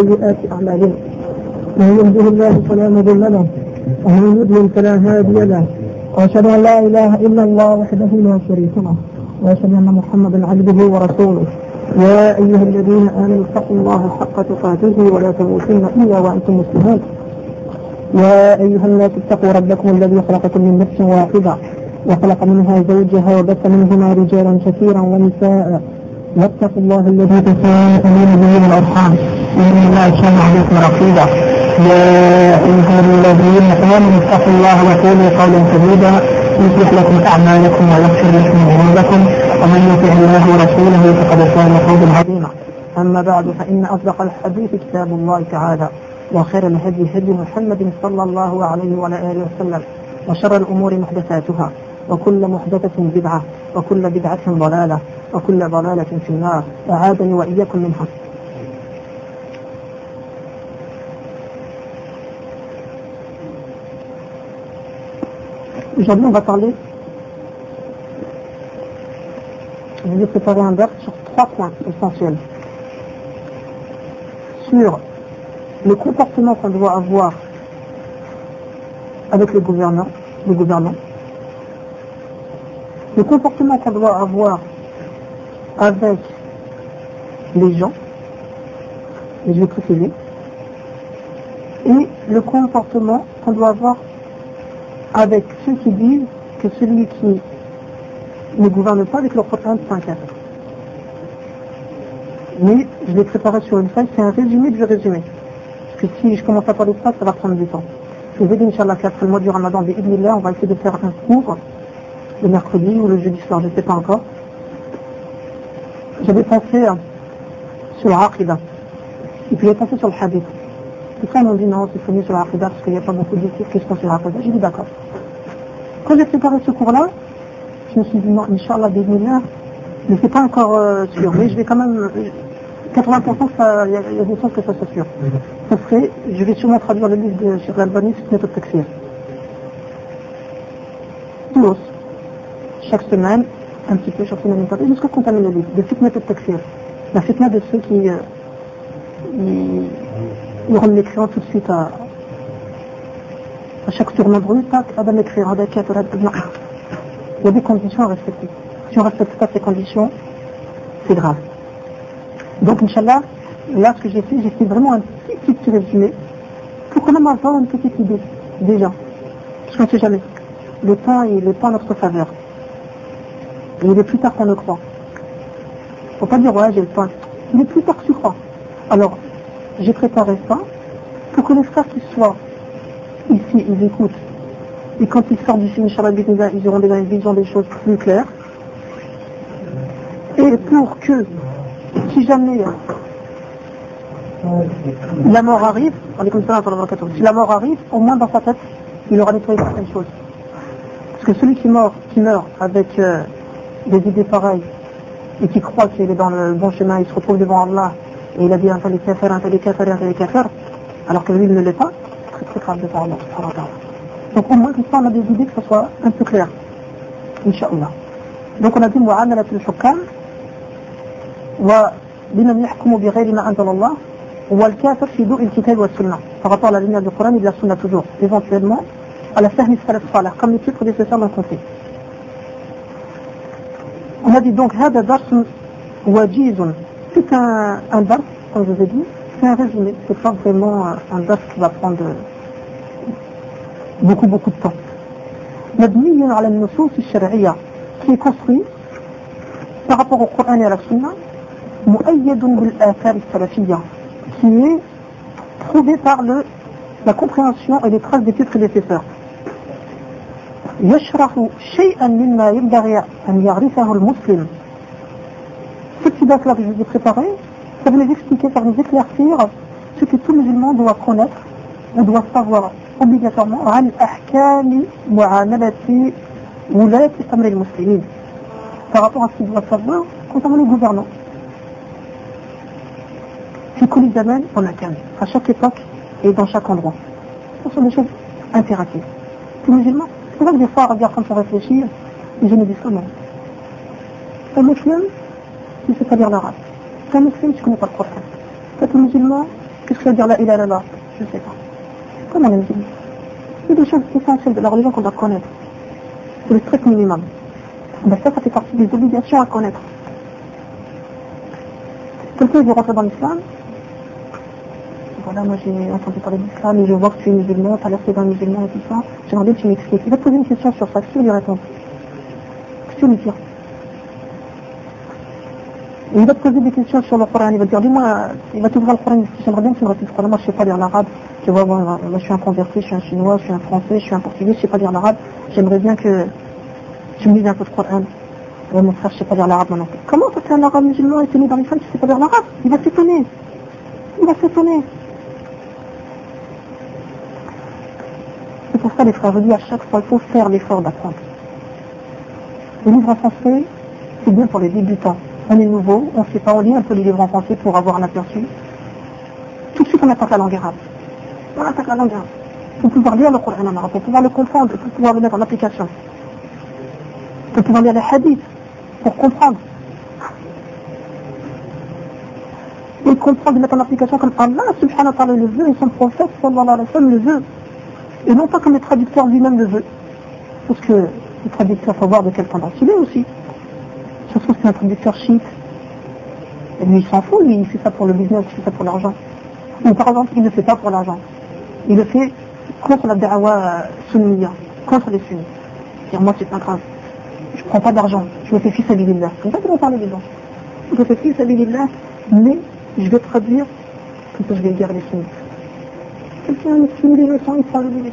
سيئات أعمالنا من يهده الله فلا مضل له ومن يضلل فلا هادي له. وأشهد أن لا إله إلا الله وحده لا شريك له. وأشهد أن محمدا عبده ورسوله. يا أيها الذين آمنوا اتقوا الله حق تقاته ولا تموتن إلا وأنتم مسلمون. يا أيها الناس اتقوا ربكم الذي خلقكم من نفس واحدة وخلق منها زوجها وبث منهما رجالا كثيرا ونساء. واتقوا الله الذي تساءلون به والأرحام. إن الله كان عليكم رقيبا. يا أيها الذين آمنوا اتقوا الله وقولوا قولا سديدا. يصلح لكم أعمالكم ويغفر لكم ذنوبكم. ومن يطع الله ورسوله فقد فاز فوزا عظيما. أما بعد فإن أصدق الحديث كتاب الله تعالى وخير الهدي هدي محمد صلى الله عليه وعلى آله وسلم وشر الأمور محدثاتها وكل محدثة بدعة وكل بدعة ضلالة. وكل ضلالة في النار أعاذني وإياكم منها Aujourd'hui, on va parler, je vais préparer un verre sur trois points essentiels. Sur le comportement qu'on doit avoir avec le gouvernant, le gouvernant, le comportement qu'on doit avoir avec les gens, et je vais préciser, et le comportement qu'on doit avoir avec ceux qui disent que celui qui ne gouverne pas avec le Coran un kafir. Mais je l'ai préparé sur une feuille, c'est un résumé du résumé. Parce que si je commence à parler de ça, ça va prendre du temps. Je vous ai dit, Inch'Allah, qu'après le mois du Ramadan, on va essayer de faire un cours le mercredi ou le jeudi soir, je ne sais pas encore. J'avais pensé sur l'Aqidah. Et puis j'ai pensé sur le Hadith. Tout ça, ils m'ont dit non, c'est mieux sur l'Aqidah parce qu'il n'y a pas beaucoup de qui se sur l'Aqidah. J'ai dit d'accord. Quand j'ai préparé ce cours-là, je me suis dit non, Inch'Allah, bismillah, mais c'est pas encore euh, sûr. Mais je vais quand même, 80% il y, a des chances que ça soit sûr. Ça serait, je vais sûrement traduire le livre de Cheikh Al-Albani, Fitnat al-Takfir. Tous, chaque semaine, un petit peu, semaine, une partie, jusqu'à qu'on termine le livre, de al-Takfir. La fitna de ceux qui, euh, ils, rendent tout de suite à, à chaque tournant de rue, tac, Adam écrire, Adam non. Il y a des conditions à respecter. Si on ne respecte pas ces conditions, c'est grave. Donc, Inch'Allah, là, ce que j'ai fait, j'ai fait vraiment un petit, petit résumé pour quand même avoir une petite idée, déjà. Parce qu'on ne sait jamais. Le temps, il n'est pas en notre faveur. Il est plus tard qu'on le croit. Faut pas dire, ouais, j'ai le temps. Il est plus tard que tu crois. Alors, j'ai préparé ça pour que les frères qui soient ici, ils écoutent. Et quand ils sortent du film, ils auront déjà une vision des choses plus claires. Et pour que, si jamais la mort arrive, on est comme ça si la mort arrive, au moins dans sa tête, il aura nettoyé certaines choses. Parce que celui qui meurt, qui meurt avec euh, des idées pareilles, et qui croit qu'il est dans le bon chemin, il se retrouve devant Allah, et il a dit un tel faire, un tel faire, un tel faire, alors que lui il ne l'est pas, c'est très grave devant Allah. Donc au moins comme ça a des idées que ce soit un peu clair. Inch'Allah. Donc on a dit mu'amalat al-hukam wa al-kafir fi du'i al-kitab wa sunnah. Par rapport à la lumière du Coran et de la sunna toujours. Éventuellement, à la fahmi salaf salih, comme les titres prédécesseurs l'ont compté. On a dit donc هذا درس وجيز c'est un, un dars, comme je vous ai dit, c'est un résumé, c'est pas vraiment un dars qui va prendre beaucoup beaucoup de temps. مبني على النصوص الشرعية qui est construit par rapport au Coran et à la Sunna مؤيد بالآثار السلفية qui est prouvé par le, la compréhension et les traces des titres prédécesseurs يشرح شيئا مما ينبغي أن يعرفه المسلم ce petit bac là que je vous ai préparé ça va nous expliquer, ça va nous éclaircir ce que tout musulman doit connaître ou doit savoir obligatoirement عن أحكام معاملة ولاة أمر المسلمين par rapport à ce qu'il doit savoir concernant les gouvernants. في كل زمان ومكان à chaque époque et dans chaque endroit. Ce sont des choses impératives. Tout musulman, c'est vrai que des fois, regarde quand on réfléchit, les gens nous disent comment Un musulman, ne sais pas lire l'arabe. C'est un musulman, tu connais pas le prophète. C'est un musulman, Qu'est-ce que ça veut dire la ilaha illallah Je ne sais pas. Comment on est musulman C'est des choses essentielles de la religion qu'on doit connaître. C'est le strict minimum. Ben ça, ça fait partie des obligations à connaître. Quelqu'un veut rentrer dans l'islam, voilà, moi j'ai entendu parler d'islam et je vois que tu es musulman, tu as l'air d'un musulman et tout ça, j'aimerais bien que tu m'expliques. Il va te poser une question sur ça, que tu lui réponds Qu'est-ce que tu lui dire? Il va te poser des questions sur le Coran, il va te dire, dis-moi, il va t'ouvrir le Coran, j'aimerais bien que tu me répondes? Le Coran, moi je ne sais pas lire l'arabe, tu vois, moi, je suis un converti, je suis un chinois, je suis un français, je suis un portugais, je ne sais pas lire l'arabe, j'aimerais bien que tu me lises un peu de Coran. Ouais, mon frère, je ne sais pas lire l'arabe maintenant. Comment toi tu es un arabe musulman et tu es né dans l'islam, tu ne sais pas lire l'arabe? Il va s'étonner. Il va s'étonner. C'est pour ça, les frères, je dis à chaque fois, il faut faire l'effort d'apprendre. Les livres en français, c'est bien pour les débutants on est nouveau, on ne sait pas, on lit un peu les livres en français pour avoir un aperçu. Tout de suite, on attaque la langue arabe. On attaque la langue arabe. Pour pouvoir lire le Coran en arabe, pour pouvoir le comprendre, pour pouvoir le mettre en application. Pour pouvoir lire les hadiths, pour comprendre. Et comprendre et mettre en application comme Allah subhanahu wa ta'ala le veut et son prophète sallallahu alayhi wa le veut. Et non pas comme le traducteur lui-même le veut. Parce que le traducteur, faut voir de quel tendance il est aussi. Ça se trouve c'est un traducteur chiite. Et lui, il s'en fout, lui, il fait ça pour le business, il fait ça pour l'argent. Ou par exemple, il ne le fait pas pour l'argent. Il le fait contre la da'wa sunniya, contre les sunnis. C'est-à-dire, moi, c'est pas grave. Je prends pas d'argent, je me fais fils à l'illah. C'est ça que parler des gens. Je me fais fils à l'illah, mais je vais traduire, comme ça je vais dire les sunnis. Quelqu'un me sunni les leçons, il prend le billet.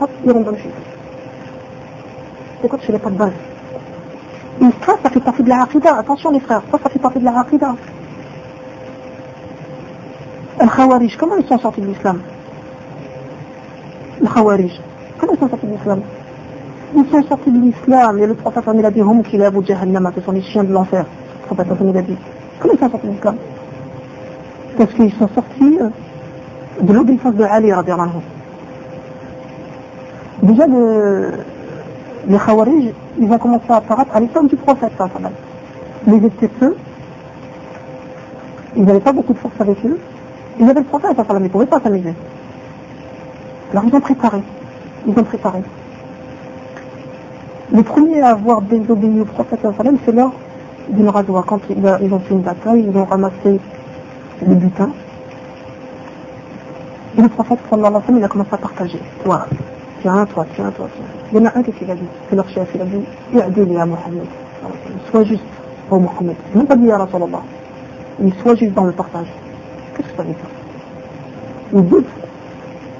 Hop, il rentre dans le chiffre écoute, je n'ai pas de base. Et ça, ça fait partie de la aqidah. Attention les frères, ça, ça fait partie de la aqidah. Les Khawarij, comment ils sont sortis de l'islam Les Khawarij, comment ils sont sortis de l'islam Ils sont sortis de l'islam, et le prophète a dit Hum qui Abu Jahannama, ce sont les chiens de l'enfer. Le prophète a dit. Comment ils sont sortis de l'islam Parce qu'ils sont sortis euh, de l'obéissance de Ali, radiallahu Déjà, le, les Khawarij, ils ont commencé à apparaître à l'époque du prophète. Mais ils étaient peu. Ils n'avaient pas beaucoup de force avec eux. Ils avaient le prophète, ils ne pouvaient pas s'amuser. Alors ils ont préparé. Ils ont préparé. Le premier à avoir désobéi au prophète, c'est lors d'une radoua. Quand ils ont fait une bataille, ils ont ramassé le butin. Et le prophète, sallallahu alayhi wa il a commencé à partager. Voilà tiens, toi, tiens, toi, tiens. Il y en a un qui l'a dit, c'est leur chef, il a dit, I'adil à Mohamed. Sois juste, oh Mohamed. Il n'a pas dit à Rasulallah. Il soit juste dans le partage. Qu'est-ce que ça veut dire? Il doute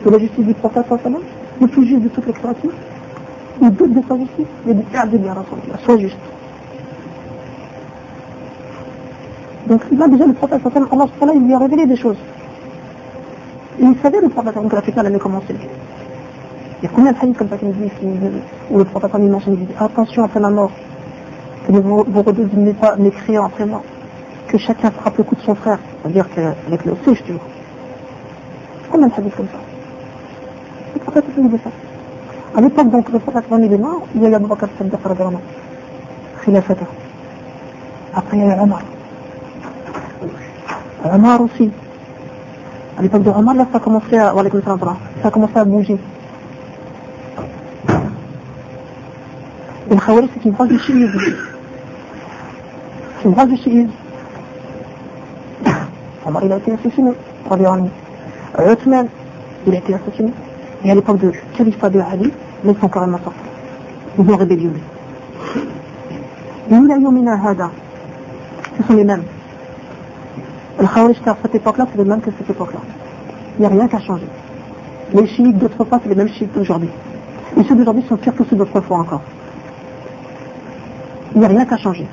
de la justice du prophète sallam, le plus juste de toutes les créatures. Il doute de sa justice. Il a dit, I'adil à Rasulallah, sois juste. Donc là déjà le prophète Allah il lui a révélé des choses. Il savait le prophète que la fitna allait commencer. Il y a combien de hadiths comme ça qui nous disent, où le prophète il mentionne, il dit attention après ma mort, que vous, vous redevenez pas mécréants après moi, que chacun frappe le coup de son frère, c'est-à-dire qu'avec le souche, tu vois. Combien de hadiths comme ça? Le prophète il dit ça. À l'époque donc le prophète il est mort, il y a eu Abu Bakr radiallahu khilafata. Après il y a eu Omar. Omar aussi. À l'époque de Omar, là ça a commencé à, ça a commencé à bouger. الخوارج c'est une branche du chiisme. C'est une branche du chiisme. Omar il a été assassiné, radiallahu Uthman, il a été assassiné. Et à l'époque de califat de Ali, là ils sont carrément sortis. Ils ont rébellionné. Nous, la yomina hada, ce sont les mêmes. Le Khawarij à cette époque-là, c'est les mêmes que cette époque-là. Il n'y a rien qu'à changer. Les chiites d'autrefois, c'est les mêmes chiites d'aujourd'hui. Et ceux d'aujourd'hui sont pires que ceux d'autrefois encore. Il n'y a rien qu'à changer.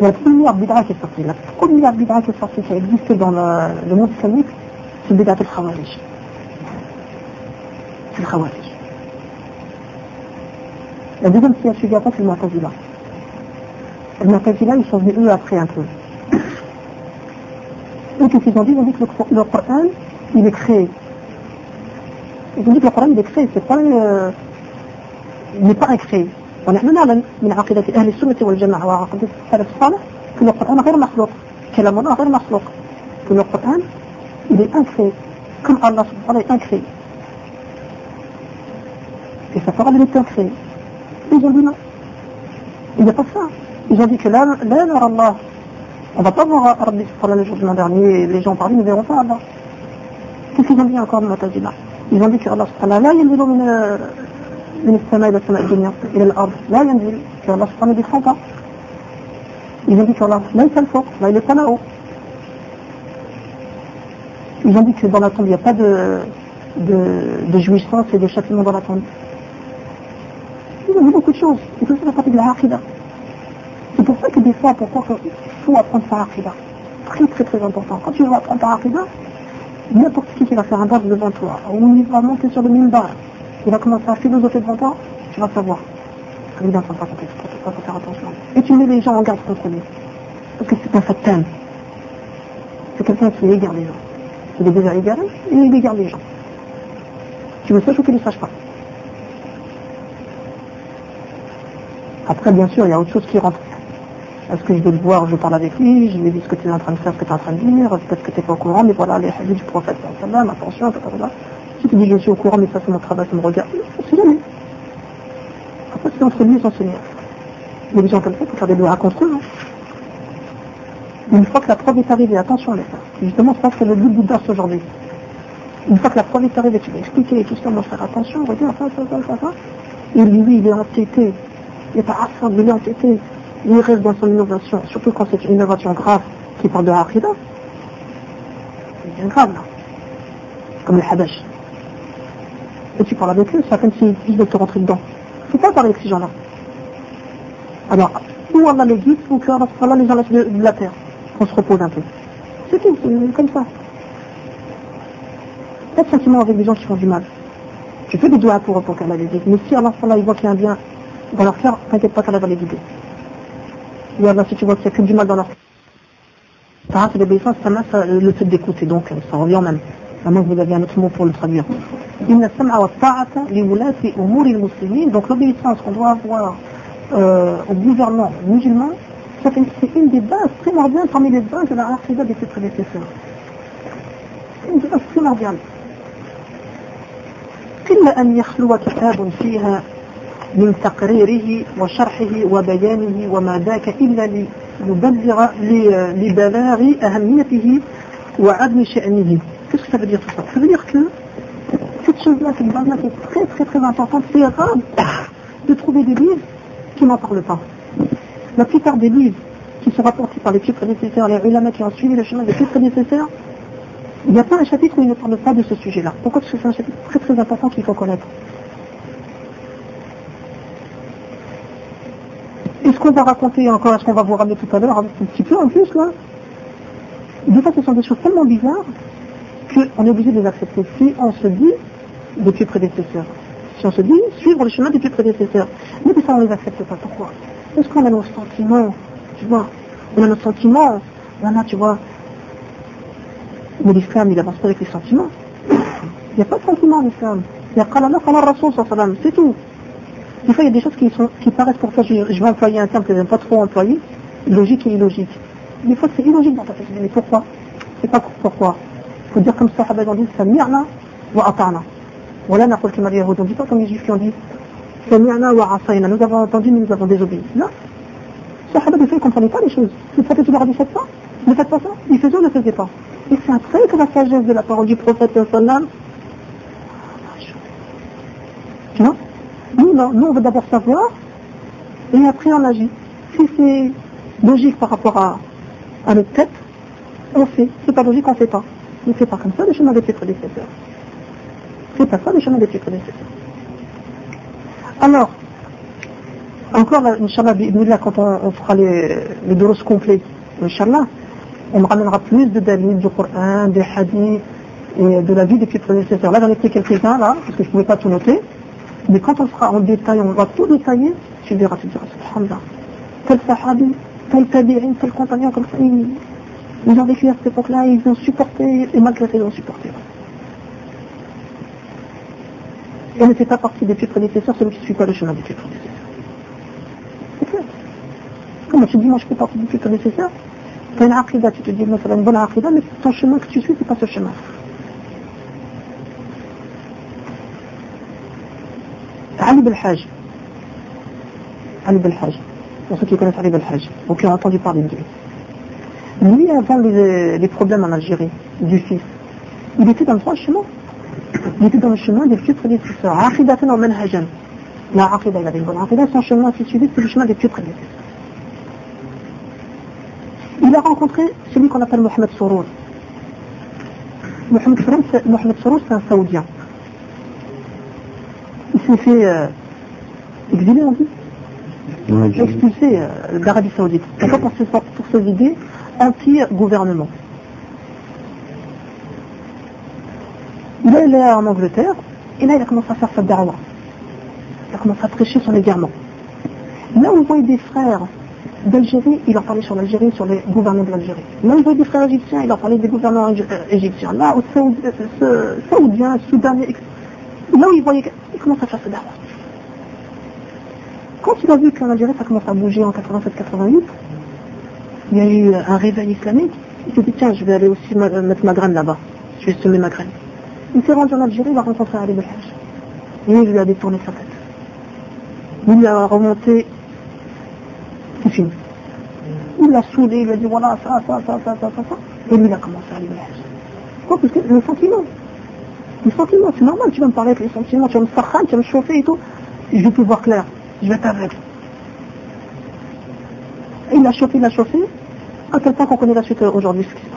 La première bidra qui est sortie. La première bidra qui est sortie, qui a existé dans le, monde islamique, c'est le bidra de Khawarij C'est le Khawarij. La deuxième qui a suivi après, c'est le Mu'tazila. Le Mu'tazila, ils sont venus eux après un peu. Et qu'est-ce qu'ils ont dit Ils ont dit que le, Coran, il est créé. ils ont dit que le Coran est créé, c'est pas, euh, il n'est pas incréé. ونحن نعلم من عقيدة أهل السنة والجماعة وعقيدة السلف الصالح que le Coran غير مخلوق كلام الله غير مخلوق que le Coran il est incréé comme Allah subhanahu wa ta'ala est incréé et sa parole est incréée ils ont dit non il n'y a pas ça ils ont dit que là, là Allah on ne va pas voir Rabbi le jour du dernier les gens parmi ne verront pas Allah qu'est-ce qu'ils ont dit encore de Mu'tazila ils ont dit que Allah subhanahu wa ta'ala ينزل من من السماء إلى السماء الدنيا إلى الأرض لا ينزل que Allah subhanahu ne descend pas ils ont dit que Allah ليس الفوق là il est pas là-haut ils ont dit que dans la tombe il n'y a pas de, de, de jouissance et de châtiment dans la tombe ont dit beaucoup de la aqidah c'est pour ça que des fois pourquoi il faut apprendre sa aqidah très très très important quand tu veux apprendre ta aqidah n'importe qui qui va faire un bas devant toi, ou il va monter sur le minbar, il va commencer à philosopher devant toi, tu vas savoir. Il ne faut pas faire attention. Et tu mets les gens en garde contre lui. Parce que c'est un fatal. C'est quelqu'un qui égare les gens. Il est déjà égaré, et il égare les gens. Tu le saches ou tu ne saches pas. Après, bien sûr, il y a autre chose qui rentre est-ce que je vais le voir, je parle avec lui, je lui dis ce que tu es en train de faire, ce que tu es en train de dire, peut-être que tu n'es pas au courant, mais voilà les hadiths du prophète, attention, etc. Si tu dis je suis au courant, mais ça c'est mon travail, ça me regarde, sait jamais. Après c'est entre lui et son. Il des gens comme ça qui faire des lois. Hein. Une fois que la preuve est arrivée, attention les frères, justement ça c'est le but du d'art aujourd'hui. Une fois que la preuve est arrivée, tu vas expliquer tout ça, mon frère, attention, regarde ça, ça, ça, ça, ça. Et lui, il est entêté. N'est pas assemblé, il reste dans son innovation, surtout quand c'est une innovation grave qui parle de l'Aqidah. C'est bien grave là. Comme le Habash. Et tu parles avec eux, c'est comme s'ils veulent te rentrer dedans. Faut pas parler avec ces gens-là. Alors, ou Allah les guide, ou que Allah les enlève de, la terre. On se repose un peu. C'est tout, c'est comme ça. Pas de sentiment avec des gens qui font du mal. Tu fais des doigts pour pour qu'Allah les guide. Mais si Allah il voit qu'il y a un bien dans leur cœur, t'inquiète pas qu'Allah va les guider. Et alors, si tu vois qu'il n'y a que du mal dans leur Tarat et l'obéissance, ça ça, le fait d'écouter, donc ça revient même. À moins que vous avez un autre mot pour le traduire. Donc l'obéissance qu'on doit avoir euh, au gouvernement musulman, c'est une des bases primordiales parmi les bases de la harcida de ses prédécesseurs. C'est une des bases primordiales. إلا أن يخلو كتاب فيها من تقريره وشرحه وبيانه وما ذاك إلا ليبلغ لبلاغ أهميته وعدم شأنه Qu'est-ce que ça veut dire tout ça Ça veut dire que cette chose-là, cette base-là qui est très très très importante, c'est rare de trouver des livres qui n'en parlent pas. La plupart des livres qui sont rapportés par les plus prédécesseurs, les ulama qui ont suivi le chemin des plus prédécesseurs, il n'y a pas un chapitre où ils ne parlent pas de ce sujet-là. Pourquoi Parce que c'est un chapitre très très important qu'il faut connaître. Et ce qu'on va raconter encore, est-ce qu'on va vous ramener tout à l'heure, un petit peu en plus là? Des fois, ce sont des choses tellement bizarres qu'on est obligé de les accepter. Si on se dit depuis prédécesseurs, si on se dit suivre le chemin depuis prédécesseurs, mais fois on ne les accepte pas. Pourquoi? Parce qu'on a nos sentiments, tu vois. On a nos sentiments, a, tu vois. Mais l'islam, il avance pas avec les sentiments. Il n'y a pas de sentiments en islam. Il y a qalala, qalala rasoul, c'est tout. Des fois, il y a des choses qui, sont, qui paraissent pour toi, je, vais employer un terme que je n'aime pas trop employer, logique et illogique. Des fois, c'est illogique dans ta tête. Mais pourquoi? C'est pas pourquoi? Il faut dire comme ça, ils ont dit, Sami'na wa ata'na. Voilà, le Yahud. On dit pas comme les juifs qui ont dit, Sami'na wa asayna. Nous avons entendu, mais nous avons désobéi. Non. Sahaba, des fois, ne comprenaient pas les choses. Le prophète leur a dit, faites ça. Ne faites pas ça. Ils faisaient ou ne faisaient pas? Et c'est après que la sagesse de la parole du prophète, sallam, non? Nous, nous, on veut d'abord savoir, et après on agit. Si c'est logique par rapport à, notre tête, on fait. C'est pas logique, on ne fait pas. Ne fait pas comme ça le chemin des prédécesseurs. C'est pas ça le chemin des prédécesseurs. Alors, encore, Inch'Allah, quand on, fera les, les complets, complets, Inch'Allah, on me ramènera plus de dalil du Coran, des hadiths et de la vie des prédécesseurs. Là, j'en ai pris quelques-uns, là, parce que je ne pouvais pas tout noter. Mais quand on sera en détail, on va tout détailler, tu verras, tu diras, subhanallah, tel sahabi, tel tabi'in, tel compagnon, comme ça, ils, ils ont vécu à cette époque-là, ils ont supporté, et malgré ça, ils ont supporté. et ne fait pas partie des pieux prédécesseurs, celui qui ne suit pas le chemin des pieux prédécesseurs. C'est clair. Comment tu dis, moi je fais partie des pieux prédécesseurs? Tu as une aqidah, tu te dis, moi c'est une bonne aqidah, mais ton chemin que tu suis, c'est pas ce chemin. Belhaj. Ali Belhaj. Pour ceux qui connaissent Ali Belhaj, ou qui ont entendu parler de lui. Lui, avant les, les problèmes en Algérie, du fils, il était dans le droit chemin. Il était dans le chemin des pieux prédécesseurs. Aqidatan wa manhajan. La aqida, il avait une bonne aqida, son chemin, si suivi, c'est le chemin des pieux prédécesseurs. Il a rencontré celui qu'on appelle Mohamed Sorour. Mohamed Sorour, c'est un Saoudien. S'est fait euh, exiler, on dit Expulsé euh, d'Arabie Saoudite. Pourquoi pour ses, pour ses idées anti-gouvernement. Il est en Angleterre, et là il a commencé à faire sa darwa. Il a commencé à prêcher son égarement. Là où il voyait des frères d'Algérie, il en parlait sur l'Algérie, sur les gouvernants de l'Algérie. Là où il voyait des frères égyptiens, il en parlait des gouvernants euh, égyptiens. Là où Saoudien, Soudanais, là où il voyait, il commence à faire sa darwa. Quand il a vu qu'en Algérie ça commence à bouger en 87-88, il y a eu un réveil islamique, il s'est dit tiens je vais aller aussi mettre ma graine là-bas, je vais semer ma graine. Il s'est rendu en Algérie, il a rencontré Ali Belhaj. Et il lui a détourné sa tête. Il lui a remonté, c'est fini. Il l'a saoulé, il lui a dit voilà ça, ça, ça, ça, ça, ça, ça. Et lui il a commencé à Belhaj. Pourquoi? Parce que le sentiment. Le sentiment, c'est normal, tu vas me parler avec les sentiments, tu vas me faire tu vas me chauffer et tout. Je vais plus voir clair, je vais être aveugle. Et il a chauffé, il a chauffé, à quel point qu'on connaît la suite aujourd'hui ce qui se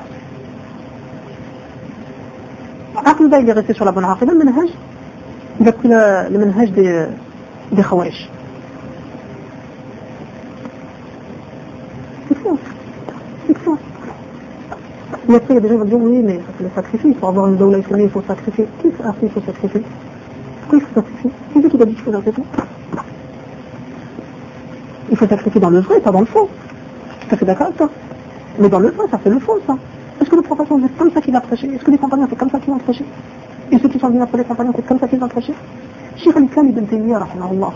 passe. Aqida, il est resté sur la bonne aqida, le manhaj, il a pris le, le des, des khawarij. C'est. Et après, il y a des gens qui vont dire, oui, mais ça c'est le sacrifice, pour avoir une doula islamique, il faut sacrifier. Qui a qu'il faut sacrifier? Pourquoi il faut sacrifier? C'est qui a dit qu'il faut sacrifier? Il faut sacrifier dans le vrai, pas dans le faux. Tout à fait d'accord avec toi. Mais dans le vrai, ça fait le faux, ça. Est-ce que le prophète c'est comme ça qu'il a prêché? Est-ce que les compagnons c'est comme ça qu'ils ont prêché? Et ceux qui sont venus après les compagnons c'est comme ça qu'ils ont prêché? Cheikh al-Islam ibn Taymiyyah, rahimahullah.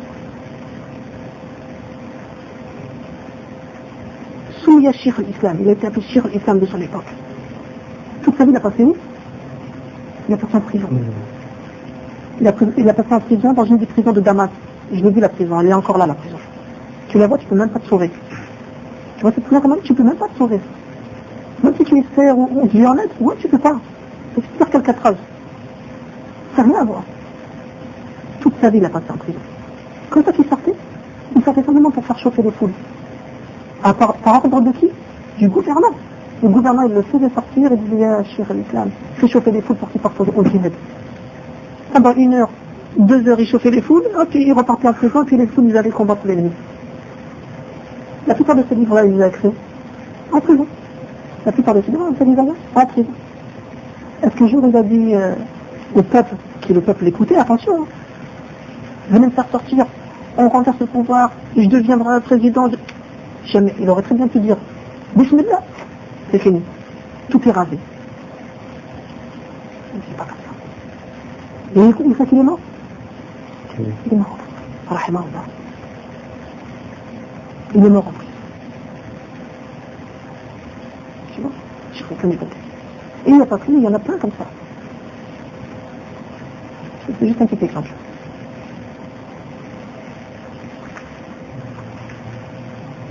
Souya Cheikh al-Islam, il a été appelé Cheikh al-Islam de son époque. Toute sa vie, il a passé où Il a passé en prison. Il a, il a passé en prison dans une des prisons de Damas. Je l'ai vu la prison, elle est encore là la prison. Tu la vois, tu peux même pas te sauver. Tu vois cette prison quand même, tu peux même pas te sauver. Même si tu es serre ou, ou tu en être, ouais, tu peux pas. C'est faire qu'Alcatraz. Ça n'a rien à voir. Toute sa vie, il a passé en prison. Quand ça qu'il sortait, il sortait simplement pour faire chauffer les foules. À par, par ordre de qui? Du gouvernement. Le gouvernement, il le faisait sortir et disait, ah, cher l'islam, fais chauffer les foules pour qu'il parte au djihad. Ah ben, une heure, deux heures, il chauffait les foules, ok, il repartait en prison, puis les foules, ils allaient combattre l'ennemi. La plupart de ces livres-là, il les a écrits en prison. La plupart de ces livres, c'est les avait en prison. Est-ce qu'un jour il a dit euh, au peuple, qui le peuple l'écoutait, attention, hein, venez me faire sortir, on renverse le pouvoir, je deviendrai président. De... Jamais. Il aurait très bien pu dire, Bismillah, c'est fini. Tout est rasé. C'est pas comme ça. Et une fois qu'il est mort, il est mort. Il est mort. Tu vois Je comme côté. Et il n'y a pas que lui, il y en a plein comme ça. C'est juste un petit exemple.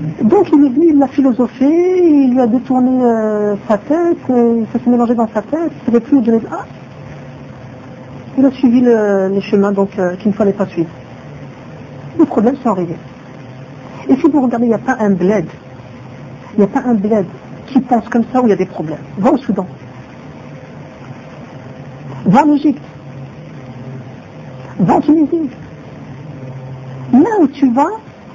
Donc il est venu, il l'a philosophé, il lui a détourné euh, sa tête, euh, ça s'est mélangé dans sa tête, il ne plus donner... Ah Il a suivi le, les chemins euh, qu'il ne fallait pas suivre. Les problèmes sont arrivés. Et si vous regardez, il n'y a pas un bled, il n'y a pas un bled qui pense comme ça où il y a des problèmes. Va au Soudan. Va en Égypte. Va en Tunisie. Là où tu vas,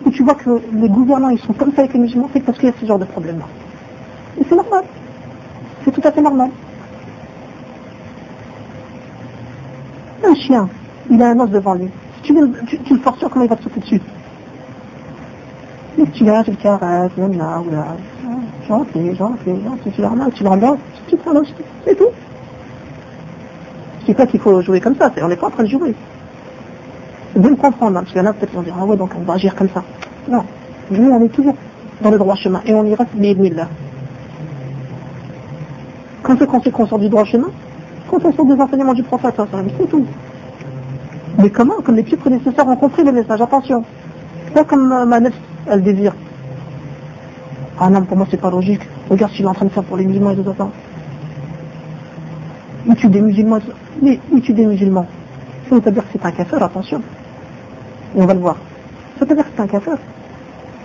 où tu vois que les gouvernants ils sont comme ça avec les musulmans, c'est parce qu'il y a ce genre de problème-là. Et c'est normal. C'est tout à fait normal. Un chien, il a un os devant lui. Si tu, le, forces, comment il va te sauter dessus? Mais tu viens, tu le caresses, même là, ou là. Gentil, gentil, gentil, tu le tu le tu prends l'os, c'est tout. Je dis pas qu'il faut jouer comme ça, on n'est pas en train de jouer. De me comprendre, parce qu'il y en a peut-être vont dire, ah ouais, donc on va agir comme ça. Non, nous on est toujours dans le droit chemin et on y reste là. Quand c'est qu'on sort du droit chemin Quand on sort des enseignements du prophète, c'est tout. Mais comment Comme les petits prédécesseurs ont compris le message, attention. Pas comme euh, ma elle désire. Ah non, pour moi c'est pas logique. Regarde ce qu'il est en train de faire pour les musulmans et tout ça. Il tue des musulmans. Mais il tue des musulmans? Ça veut dire que c'est un café, attention. Et on va le voir. Ça veut dire que c'est un café.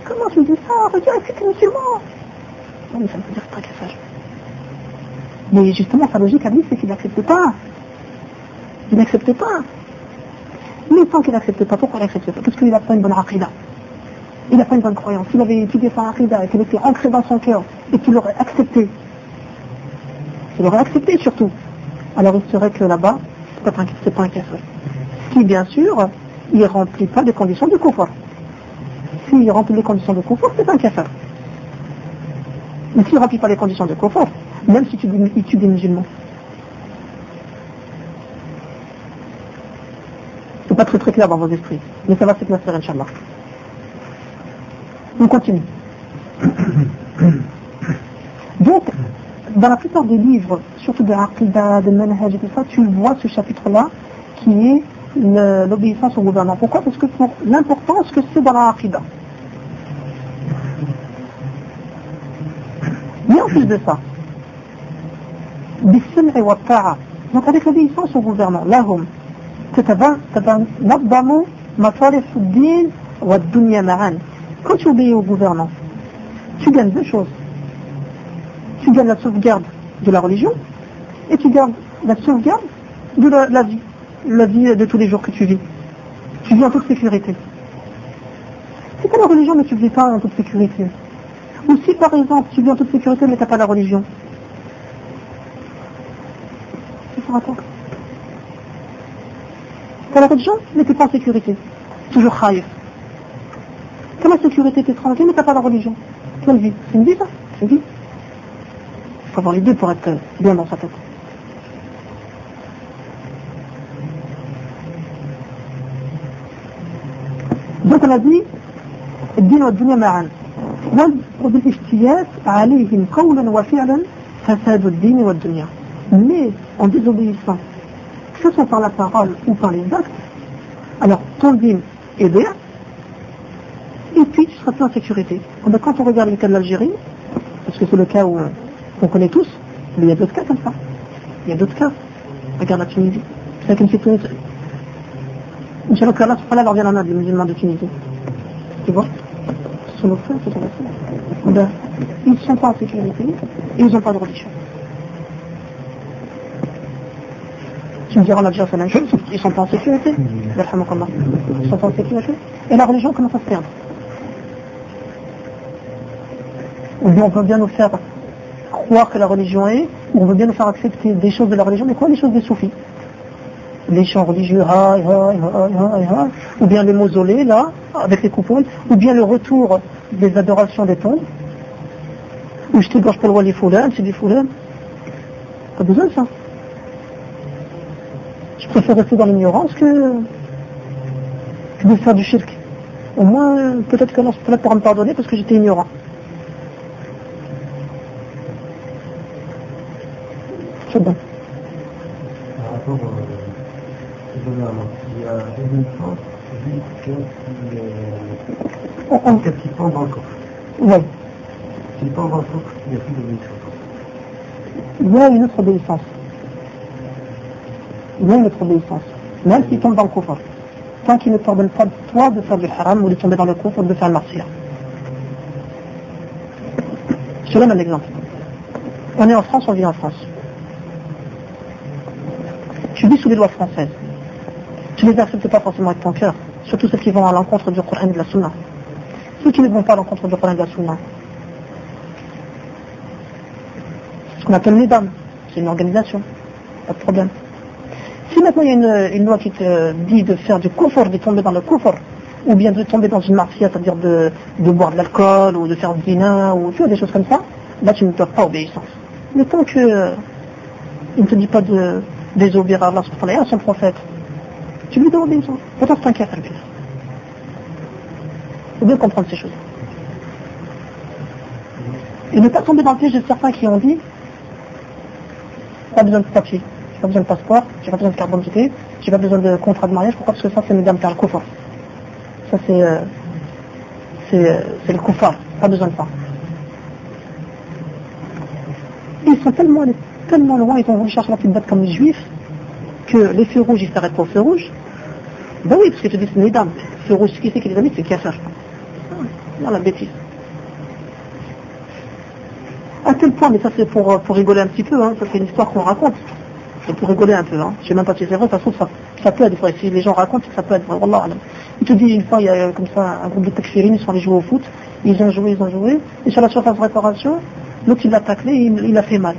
Comment tu dis ça? Regarde, c'est un musulman. Non, mais ça veut dire que c'est un café. Mais justement, sa logique à lui, c'est qu'il n'accepte pas. Il n'accepte pas. Mais tant qu'il n'accepte pas, pourquoi il n'accepte pas? Parce qu'il n'a pas une bonne aqidah. Il n'a pas une bonne croyance. S'il avait étudié sa et qu'il était ancré dans son cœur et qu'il l'aurait accepté, il aurait accepté surtout, alors il serait que là-bas, c'est pas, pas un café. Si bien sûr, il ne remplit pas les conditions de confort. S'il remplit les conditions de confort, c'est un café. Mais s'il ne remplit pas les conditions de confort, même si tu tues des musulmans. C'est pas très très clair dans vos esprits, mais ça va s'éclaircir, Inch'Allah. On continue. Donc, dans la plupart des livres, surtout de l'Aqidah, de Manhaj et tout ça, tu vois ce chapitre-là qui est l'obéissance au gouvernement. Pourquoi Parce que pour l'importance que c'est dans l'Aqidah. Mais en plus de ça, donc avec l'obéissance au gouvernement لهم تتنظم مصالح الدين والدنيا معا quand tu obéis au gouvernement tu gagnes deux choses tu gagnes la sauvegarde de la religion et tu gagnes la sauvegarde de la, vie la vie de tous les jours que tu vis tu vis en toute sécurité si tu as la religion mais tu ne vis pas en toute sécurité ou si par exemple tu vis en toute sécurité mais tu n'as pas la religion raconte T'as la religion, mais t'es pas en sécurité. Toujours khaïf. T'as la sécurité, t'es tranquille, mais t'as pas la religion. Quelle vie? C'est une vie ça? C'est une vie. Il faut avoir les deux pour être bien dans sa tête. Donc on a dit الدين والدنيا معا وبالاجتياز عليهم قولا وفعلا فساد الدين والدنيا mais en désobéissant, que ce soit par la parole ou par les actes, alors ton dîme est bien, et puis tu seras plus en sécurité. Quand on regarde le cas de l'Algérie, parce que c'est le cas où on connaît tous, mais il y a d'autres cas comme ça. Il y a d'autres cas. Regarde la Tunisie. C'est qu'une Tunisie. Inch'Allah, qu'Allah subhanahu leur vient en aide, les musulmans de Tunisie. Tu vois Ce sont nos frères, ce sont nos frères. Ils ne sont pas en sécurité et ils n'ont pas de religion. Tu me diras en Algérie c'est la même chose, ils sont pas en sécurité. Ils sont pas en sécurité. Et la religion commence à se perdre. On peut bien nous faire croire que la religion est, on veut bien nous faire accepter des choses de la religion, mais quoi les choses des soufis? Les chants religieux, ou bien les mausolées, là, avec les coupoles, ou bien le retour des adorations des tombes, ou je te gorge pour le les foulins, c'est des foulins. Pas besoin de ça. Je préfère rester dans l'ignorance que, de faire du shirk. Au moins, peut-être qu'Allah pourra me pardonner parce que j'étais ignorant. C'est bon. Il y a une le coffre Oui. S'il le coffre, il n'y a plus d'obéissance. Il y a une autre obéissance même notre obéissance, même s'il tombe dans le coffre, tant qu'il ne t'ordonne pas toi de faire du haram ou de tomber dans le coffre ou de faire le martyr. Je te donne un exemple. On est en France, on vit en France. Tu vis sous les lois françaises. Tu ne les acceptes pas forcément avec ton cœur, surtout ceux qui vont à l'encontre du Coran et de la Sunna. Ceux qui ne vont pas à l'encontre du Coran et de la Sunna. Ce qu'on appelle les dames, c'est une organisation, pas de problème. Si maintenant il y a une, loi qui te dit de faire du confort, de tomber dans le confort, ou bien de tomber dans une martia, c'est-à-dire de, boire de l'alcool, ou de faire du vin, ou tu vois, des choses comme ça, là tu ne dois pas obéissance. Mais tant que il ne te dit pas de désobéir à Allah et à son prophète, Tu lui donnes l'obéissance. Pourtant, c'est un kafir, bien. Il faut bien comprendre ces choses. Et ne pas tomber dans le piège de certains qui ont dit pas besoin de papier, j'ai pas besoin de passeport, j'ai pas besoin de carte d'identité, j'ai pas besoin de contrat de mariage. Pourquoi? Parce que ça, c'est Mesdames le Koufar. Ça, c'est euh, c'est euh, le Koufar. Pas besoin de ça. Ils sont tellement, tellement loin, ils ont recherché la petite bête comme les juifs, que les feux rouges, ils s'arrêtent pour feu rouge. Ben oui, parce que tu dis c'est Mesdames. Feu rouge, qui c'est qui les a mis C'est. Non, la bêtise. À tel point, mais ça c'est pour, pour rigoler un petit peu, hein, ça c'est une histoire qu'on raconte. C'est pour rigoler un peu, hein. je sais même pas si c'est vrai, ça se trouve ça, ça peut être vrai. Si les gens racontent, ça peut être vrai. Il te dit une fois, il y a comme ça un groupe de takfirines, ils sont allés jouer au foot, ils ont joué, ils ont joué, et sur la surface de réparation, l'autre il l'a taclé, il, il a fait mal.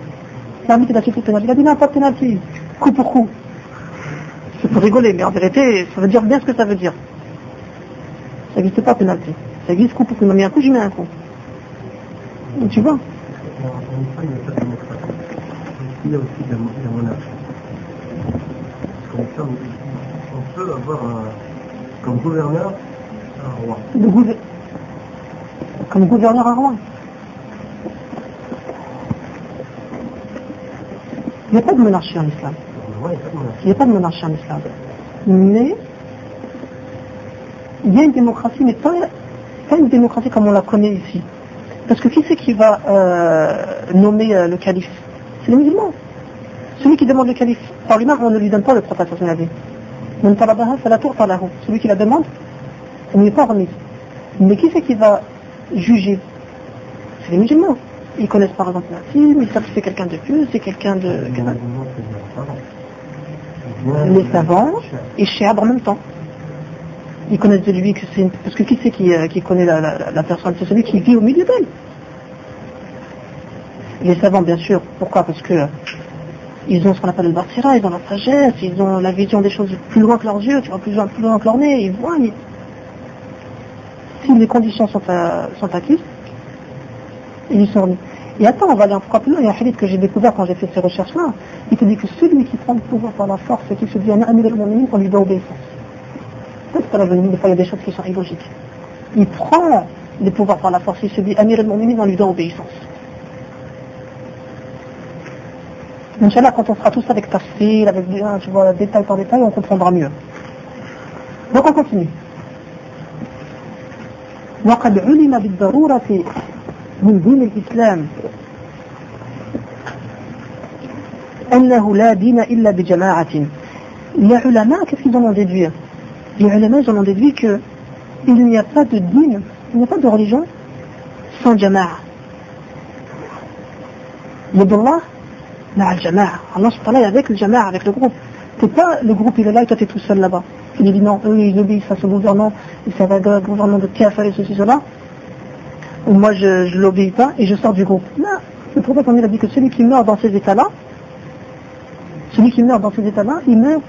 L'arbitre il a fait pénalty, il a dit non, pas de pénalty, coup pour coup. C'est pour rigoler, mais en vérité, ça veut dire bien ce que ça veut dire. Ça n'existe pas pénalty. Ça existe coup pour coup. Il m'a mis un coup, j'ai mis un coup. Tu vois il y a aussi la, monarchie. Comme ça, on, peut avoir un, comme gouverneur un roi. gouver- Comme gouverneur à roi. Il n'y a pas de monarchie en islam. Il n'y a pas de monarchie. En islam. Mais il y a une démocratie, mais pas, pas une démocratie comme on la connaît ici. Parce que qui c'est qui va euh, nommer euh, le calife? C'est les musulmans. Celui qui demande le calife par lui-même, on ne lui donne pas le prophète. Celui qui la demande, on ne lui est pas remis. Mais qui c'est qui va juger? C'est les musulmans. Ils connaissent par exemple la film, ils savent si c'est quelqu'un de pieux, c'est quelqu'un de... Les savants et Shihab en même temps. Ils connaissent de lui que c'est une... Parce que qui c'est qui, euh, connaît la, personne? C'est celui qui vit au milieu d'elle. Les savants, bien sûr. Pourquoi? Parce que euh, ils ont ce qu'on appelle le Bartira, ils ont la sagesse, ils ont la vision des choses plus loin que leurs yeux, tu vois, plus loin, que leur nez, ils voient. Si les conditions sont, à- sont acquises, ils y sont remis. Et attends, on va aller encore plus loin. Il y a un hadith que j'ai découvert quand j'ai fait ces recherches-là. Il te dit que celui qui prend le pouvoir par la force et qui se dit un ami de l'humanité, on lui doit obéissance. Peut-être que la venue, des fois, il y a des choses qui sont illogiques. Il prend les pouvoirs par la force, il se dit Amir al-Mu'minin, on lui doit obéissance. Inch'Allah, quand on fera tout ça avec tafsir, avec des- hein, tu vois, détail par détail, on comprendra mieux. Donc on continue. وقد علم بالضرورة من دين الإسلام أنه لا دين إلا بجماعة Les ulama, qu'est-ce qu'ils en ont déduit Les ulama, ils en ont déduit que il n'y a pas de din, il n'y a pas de religion sans jama'a. Yadullah, ma'a al-jama'a. Allah subhanahu wa ta'ala est avec le jama'a, avec le groupe. C'est pas le groupe, il est là et toi t'es tout seul là-bas. Il dit non, eux ils obéissent à ce gouvernement, et ça va un gouvernement de kafir et ceci, cela. moi je, je l'obéis pas et je sors du groupe. Là, le prophète a dit que celui qui meurt dans ces états-là, celui qui meurt dans ces états-là, il meurt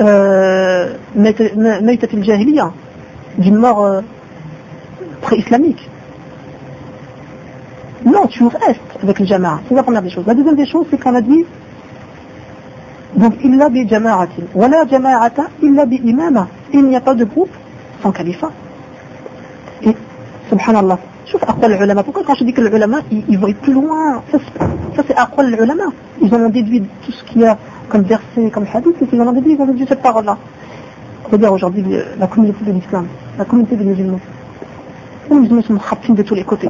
euh, Maïtatul Jahiliya, d'une mort euh, pré-islamique. Non, tu restes avec le jama'a. C'est la première des choses. La deuxième des choses, c'est qu'on a dit donc illa bi jama'atin. Wala jama'ata illa bi imama. Il n'y a pas de groupe sans califat. Subhanallah. Sauf à l'ulama. Pourquoi quand je dis que les ulama, ils, ils plus loin? Ça, c'est à quoi l'ulama Ils en ont déduit tout ce qu'il y a comme verset, comme hadith, et ils en ont déduit, ils ont déduit cette parole-là. Regarde aujourd'hui euh, la communauté de l'islam, la communauté des musulmans. Les musulmans sont rapines de tous les côtés.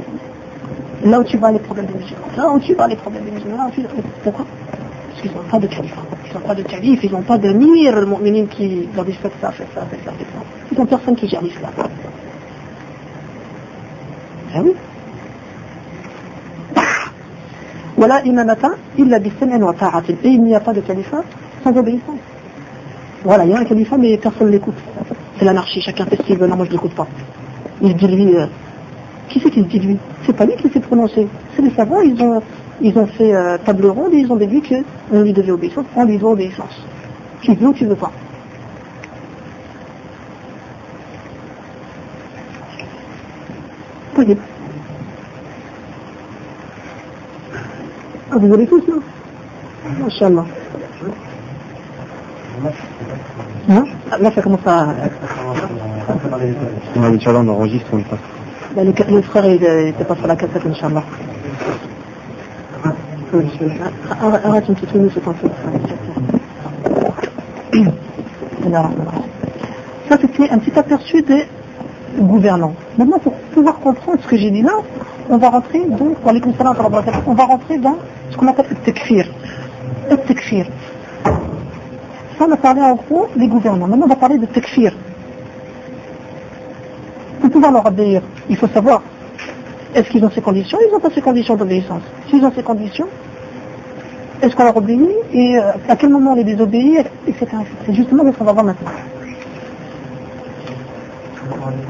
Là où tu vas, les problèmes des musulmans. Là où tu vas, les problèmes des musulmans. Là où tu Pourquoi? Parce qu'ils n'ont pas de calife. Ils n'ont pas de calife, ils n'ont pas de mire le mu'minin qui leur dit faites ça, faites ça, faites ça, faites ça. Ils n'ont personne qui gère l'islam. Ah oui Voilà imamata illa bisam'in wa ta'atin. Et il n'y a pas de califat sans obéissance. Voilà, il y a un califat mais personne ne l'écoute. C'est l'anarchie, chacun fait ce qu'il veut, non moi je ne l'écoute pas. Il dit lui, euh, qui c'est qui dit lui? C'est pas lui qui s'est prononcé. C'est les savants, ils ont, ils ont fait euh, table ronde et ils ont déduit qu'on lui devait obéissance, on lui doit obéissance. Tu veux ou tu veux pas? طيب Ah, vous avez tous, non Inch'Allah. Hein Là, ça commence à... Inch'Allah, on enregistre, on le passe. Bah, le, le frère, il n'était pas sur la cassette, Inch'Allah. Arrête une petite minute, c'est un peu. Ça, c'était un petit aperçu des gouvernants. Maintenant, pour pouvoir comprendre ce que j'ai dit là, on va rentrer donc, on va rentrer dans ce qu'on appelle le tekfir. Le tekfir. Ça, on a parlé en gros des gouvernants. Maintenant, on va parler de tekfir. Pour pouvoir leur obéir, il faut savoir est-ce qu'ils ont ces conditions Ils n'ont pas ces conditions d'obéissance. S'ils ont ces conditions, est-ce qu'on leur obéit et euh, à quel moment on les désobéit, etc. C'est justement ce qu'on va voir maintenant.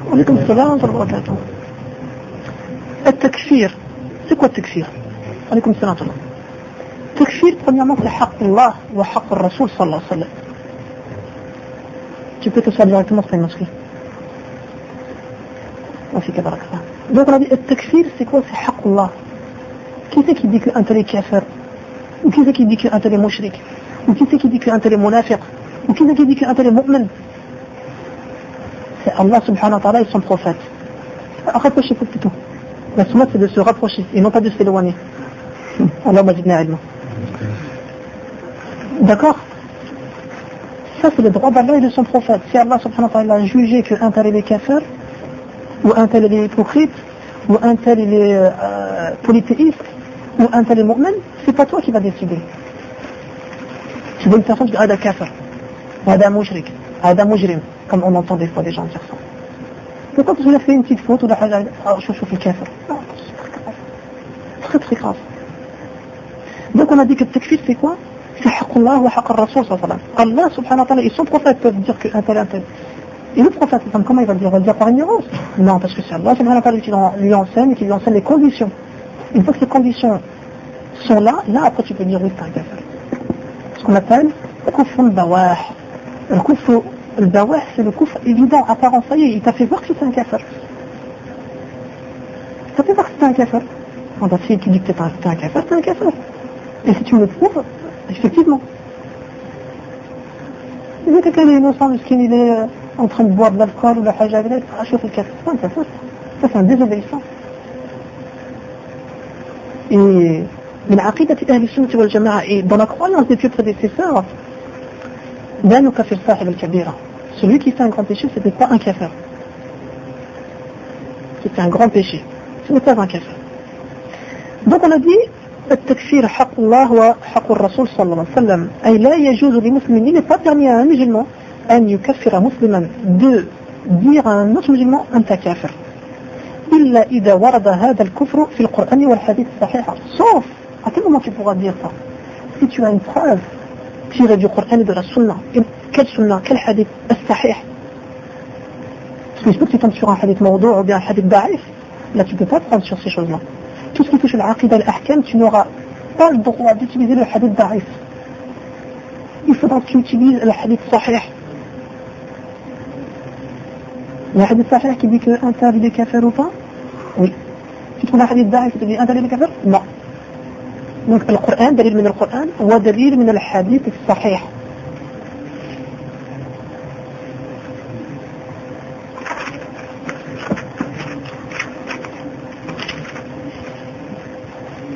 وعليكم السلام ورحمة الله وبركاته. التكفير سكوى التكفير. عليكم السلام ورحمة الله. تكفير قم يعمل في حق الله وحق الرسول صلى الله عليه وسلم. تبقى تسأل الله تمسك المسكي وفيك بركة دوك ربي التكفير سكوى في حق الله. كيف يديك أنت لي كافر وكيف يديك أنت لي مشرك وكيف يديك أنت لي منافق وكيف يديك أنت لي مؤمن c'est Allah subhanahu wa ta'ala et son prophète. Rapprochez-vous plutôt. La sunna c'est de se rapprocher et non pas de s'éloigner. Allah D'accord? Ça c'est le droit d'Allah et de son prophète. Si Allah subhanahu wa ta'ala a jugé qu'un tel est kafir, ou un tel est hypocrite, ou un tel est euh, polythéiste, ou un tel est mu'min, c'est pas toi qui vas décider. Tu veux une personne qui dit Ada kafir, Ada mushrik, Ada mujrim comme on entend des fois des gens dire ça. Pourquoi Parce qu'il a fait une petite faute ou la ah, je chauffe le kafir. Très très grave. Donc on a dit que le takfir c'est quoi? C'est Allah wa haqq al-Rasul Allah subhanahu wa ta'ala et son prophète peuvent dire qu'un tel, un tel. Et le prophète, comment il va le dire? Il va le dire par ignorance Non, parce que c'est Allah subhanahu wa ta'ala qui lui enseigne et qui lui enseigne les conditions. Une fois que ces conditions sont là, là après tu peux dire oui c'est un kafir. Ce qu'on appelle kufr bawah. Le kufr le bawah, c'est le coffre évident, apparent, ça y est, il t'a fait voir que c'est un kafir. Ça fait voir que c'est un kafir. Quand ta fille, tu dis que c'est un kafir, c'est un kafir. Et si tu me le prouves, effectivement. Mais quelqu'un est innocent, puisqu'il est euh, en train de boire de l'alcool ou de la hajabila, ah, je fais le kafir, c'est un kafir. Ça, c'est un désobéissant. Et, mais la aqidat, et dans la croyance des pieux prédécesseurs, لا نكفر صاحب الكبيرة celui qui fait un grand péché, ce n'était pas un kafir. C'était un grand péché. Ce n'est pas un kafir. Donc on a dit التكفير حق الله وحق الرسول صلى الله عليه وسلم أي لا يجوز لمسلم il n'est pas permis à un musulman أن يكفر مسلما de dire à un autre musulman أنت كافر إلا إذا ورد هذا الكفر في القرآن والحديث الصحيح sauf à quel moment tu pourras dire ça si tu as une preuve tirée du Coran et de la Sunna quel sunna, quel hadith sahih Parce que je peux que tu tombes sur un hadith mawdou ou bien un hadith da'if, là tu ne peux pas prendre sur ces choses-là. Tout ce qui touche l'aqid al-ahkam, tu n'auras pas le droit d'utiliser le hadith da'if. Il faudra que tu utilises le hadith sahih. Le hadith sahih qui dit qu'un tel est kafir ou pas Oui. Tu trouves un hadith da'if qui dit un tel est kafir Non. من القرآن دليل من القرآن ودليل من الحديث الصحيح.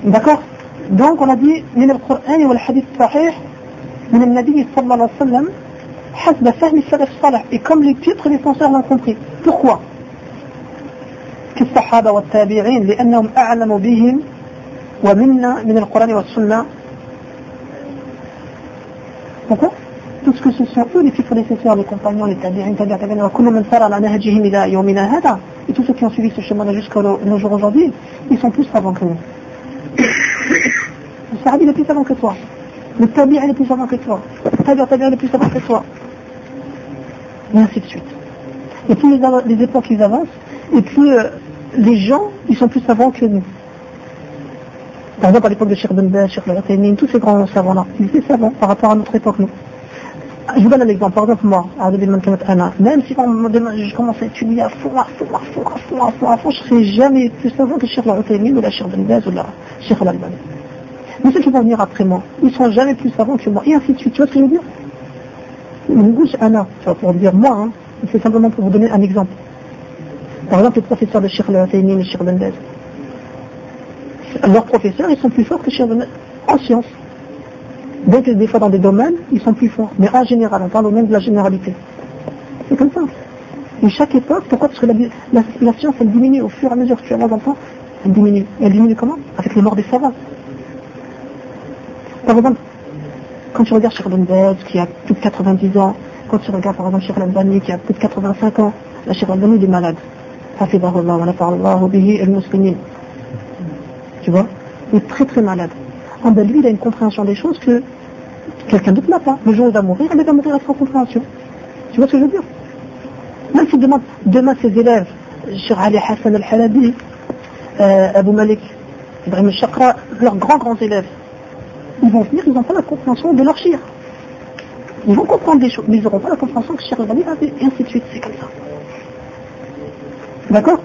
دكتور دونك ندي من القرآن والحديث الصحيح من النبي صلى الله عليه وسلم حسب فهم السلف الصالح. Et comme تيتر titres les penseurs l'ont compris. الصحابة والتابعين لأنهم أعلم بهم ومنا من القرآن والسنة Pourquoi Tout ce que ce sont eux les pieux prédécesseurs, les compagnons, les tabi'in, tabi'in, tabi'in, وكل من سار على نهجهم إلى يومنا هذا et tous ceux qui ont suivi ce chemin jusqu'à nos jours aujourd'hui, ils sont plus savants que nous. Le sahabi est plus savant que toi. Le tabi'a est plus savant que toi. Le tabi'a tabi'a est plus savant que toi. Et ainsi de suite. Et plus les, les époques ils avancent, et plus euh, les gens ils sont plus savants que nous. Par exemple, à l'époque de Cheikh Ben tous ces grands savants-là, ils étaient savants par rapport à notre époque, nous. Je vous donne un exemple. Par exemple, moi, même si je commence à étudier à fond, à fond, à fond, à fond, à fond, à fond, je ne serai jamais plus savant que Cheikh Al-Utaymin ou la Cheikh ou la Cheikh Al-Albani. Mais ceux qui vont venir après moi, ils ne seront jamais plus savants que moi. Et ainsi de suite. Tu vois ce que je veux dire? Bouche, Anna, pour dire moi, hein, c'est simplement pour vous donner un exemple. Par exemple, les professeurs de Cheikh al et Cheikh Leurs professeurs, ils sont plus forts que Ben en sciences. Donc, des fois, dans des domaines, ils sont plus forts. Mais en général, on parle au même de la généralité. C'est comme ça. Et chaque époque, pourquoi? Parce que la, science, elle diminue au fur et à mesure que tu avances dans le temps. Elle diminue. Elle diminue comment? Avec les morts des savants. Par exemple, quand tu regardes Cheikh Ben qui a plus de 90 ans, quand tu regardes par exemple Cheikh Al-Bani qui a plus de 85 ans, la Al-Bani il est malade. Tu vois? Il est très très malade. En bas lui, il a une compréhension des choses que quelqu'un d'autre n'a pas. Le jour où il va mourir, il va mourir avec sa compréhension. Tu vois ce que je veux dire? Même si demain, demain ses élèves, Cheikh Ali Hassan Al-Halabi, euh, Abu Malik, Ibrahim Chakra, leurs grands grands élèves, ils vont venir, ils n'ont pas la compréhension de leur shir. Ils vont comprendre des choses, mais ils n'auront pas la compréhension que Cheikh Al-Bani avait, et ainsi de suite, c'est comme ça. D'accord?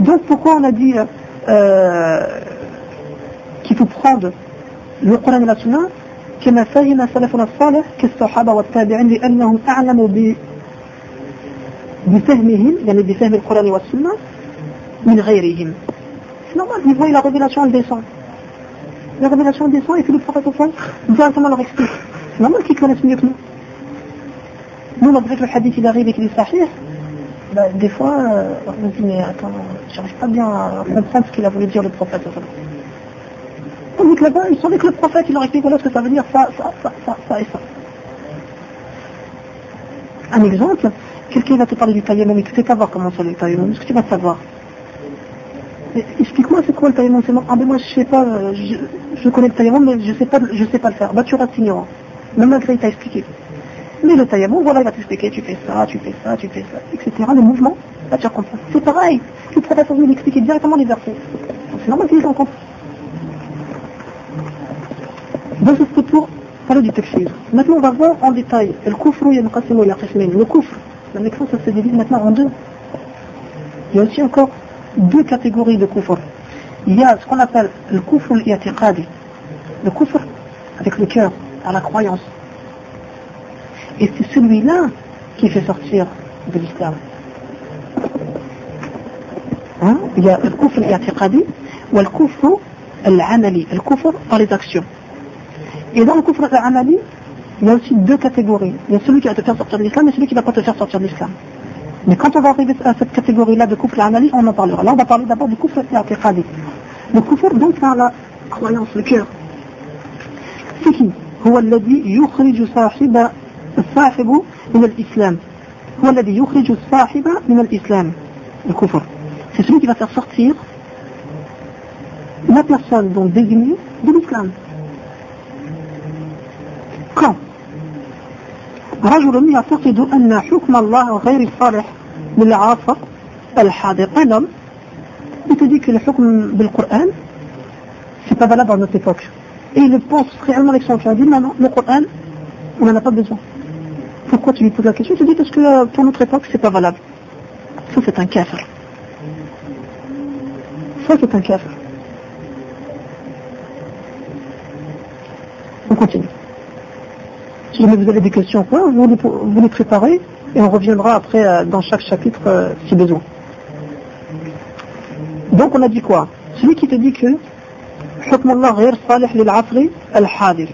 Donc pourquoi on a dit euh, euh, qu'il faut prendre le Coran et la Sunna كما فهم سلفنا الصالح كالصحابة والتابعين لأنهم أعلموا بفهمهم يعني بفهم القرآن والسنة من غيرهم C'est normal, ils voient la révélation elle descend. La révélation descend et puis le prophète au fond directement leur explique. C'est normal qu'ils connaissent mieux que nous. Nous, malgré que le hadith il arrive et qu'il est sahih, bah, des fois, euh, on me dit, mais attends, j'arrive pas bien à comprendre ce qu'il a voulu dire le prophète. Ils savaient que le prophète, il leur explique voilà ce que ça veut dire, ça, ça, ça, ça, ça et ça. Un exemple, quelqu'un va te parler du taïmon, mais tu ne sais pas voir comment c'est le taïmon, est-ce que tu vas savoir? Explique-moi c'est quoi le taïmon c'est Ah ben moi je sais pas, euh, je, connais le taïmon mais je sais pas sais pas le faire. Bah tu restes ignorant. Même malgré il t'a expliqué. Mais le taïmon, voilà, il va t'expliquer, tu fais ça, tu fais ça, tu fais ça, etc. Le mouvement, là tu comprends. C'est pareil. Le prophète venu expliquer directement les versets. C'est normal qu'ils en compte. Donc c'est pour parler du tafsir. Maintenant on va voir en détail. Le kufr, il y a le kufr, mécréance, ça se divise maintenant en deux. Il y a aussi encore deux catégories de kufr. Il y a ce qu'on appelle le kufr al Le kufr avec le cœur, à la croyance. Et c'est celui-là qui fait sortir de l'islam. Hein? Il y a le kufr al-i'tiqadi ou le kufr al-amali, le kufr par les actions. Et dans le kufr al-amali, il y a aussi deux catégories. Il y a celui qui va te faire sortir de l'islam et celui qui ne va pas te faire sortir de l'islam. Mais quand on va arriver à cette catégorie-là de kufr al-amali, on en parlera. Là, on va parler d'abord du kufr al-i'tiqadi. Le kufr, donc, par la croyance, le cœur. C'est qui هو الذي يخرج صاحب الصاحب من الإسلام هو الذي يخرج الصاحب من الإسلام الكفر c'est celui qui va faire sortir la personne donc désignée de l'islam quand رجل يعتقد أن حكم الله غير الصالح للعاصر الحاضر un homme il te dit que le hukm du Coran c'est pas valable à notre époque et il pense réellement avec son cœur il dit non non le Coran on n'en a pas besoin pourquoi tu lui poses la question Tu dis parce que euh, pour notre époque, c'est pas valable. Ça, c'est un kafir. Ça, c'est un kafir. On continue. Si vous avez des questions, quoi, vous les, vous les préparez et on reviendra après euh, dans chaque chapitre euh, si besoin. Donc on a dit quoi Celui qui te dit que حكم الله غير صالح للعصر الحاضر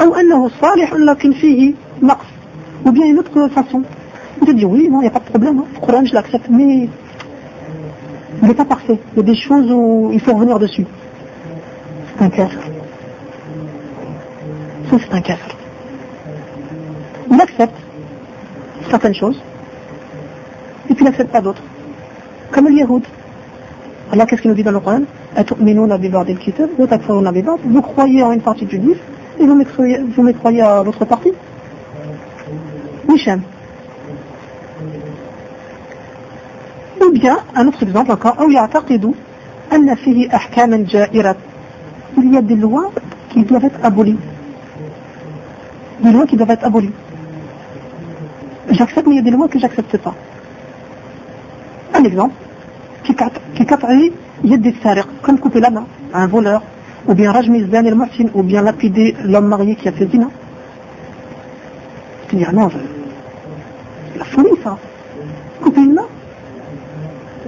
أو أنه صالح لكن فيه نقص ou bien une autre façon. On te dit oui, non, il n'y a pas de problème, hein. le Coran je l'accepte, mais il n'est pas parfait. Il y a des choses où il faut revenir dessus. C'est un kafir. Ça c'est un kafir. il accepte certaines choses, et puis il n'accepte pas d'autres. Comme le Yahoud. Allah, qu'est-ce qu'il nous dit dans le Coran? Vous croyez en une partie du livre, et vous m'écroyez, vous m'écroyez à l'autre partie Michem. Ou bien, un autre exemple encore, il y a des lois qui doivent être abolies. Des lois qui doivent être abolies j'accepte, mais il y a des lois que j'accepte pas. Un exemple, qui capte des sariq, comme couper la main à un voleur, ou bien rajmi zan el muhsin, ou bien lapider l'homme marié qui a fait zina. Ah c'est dire non, la folie ça. Couper une main,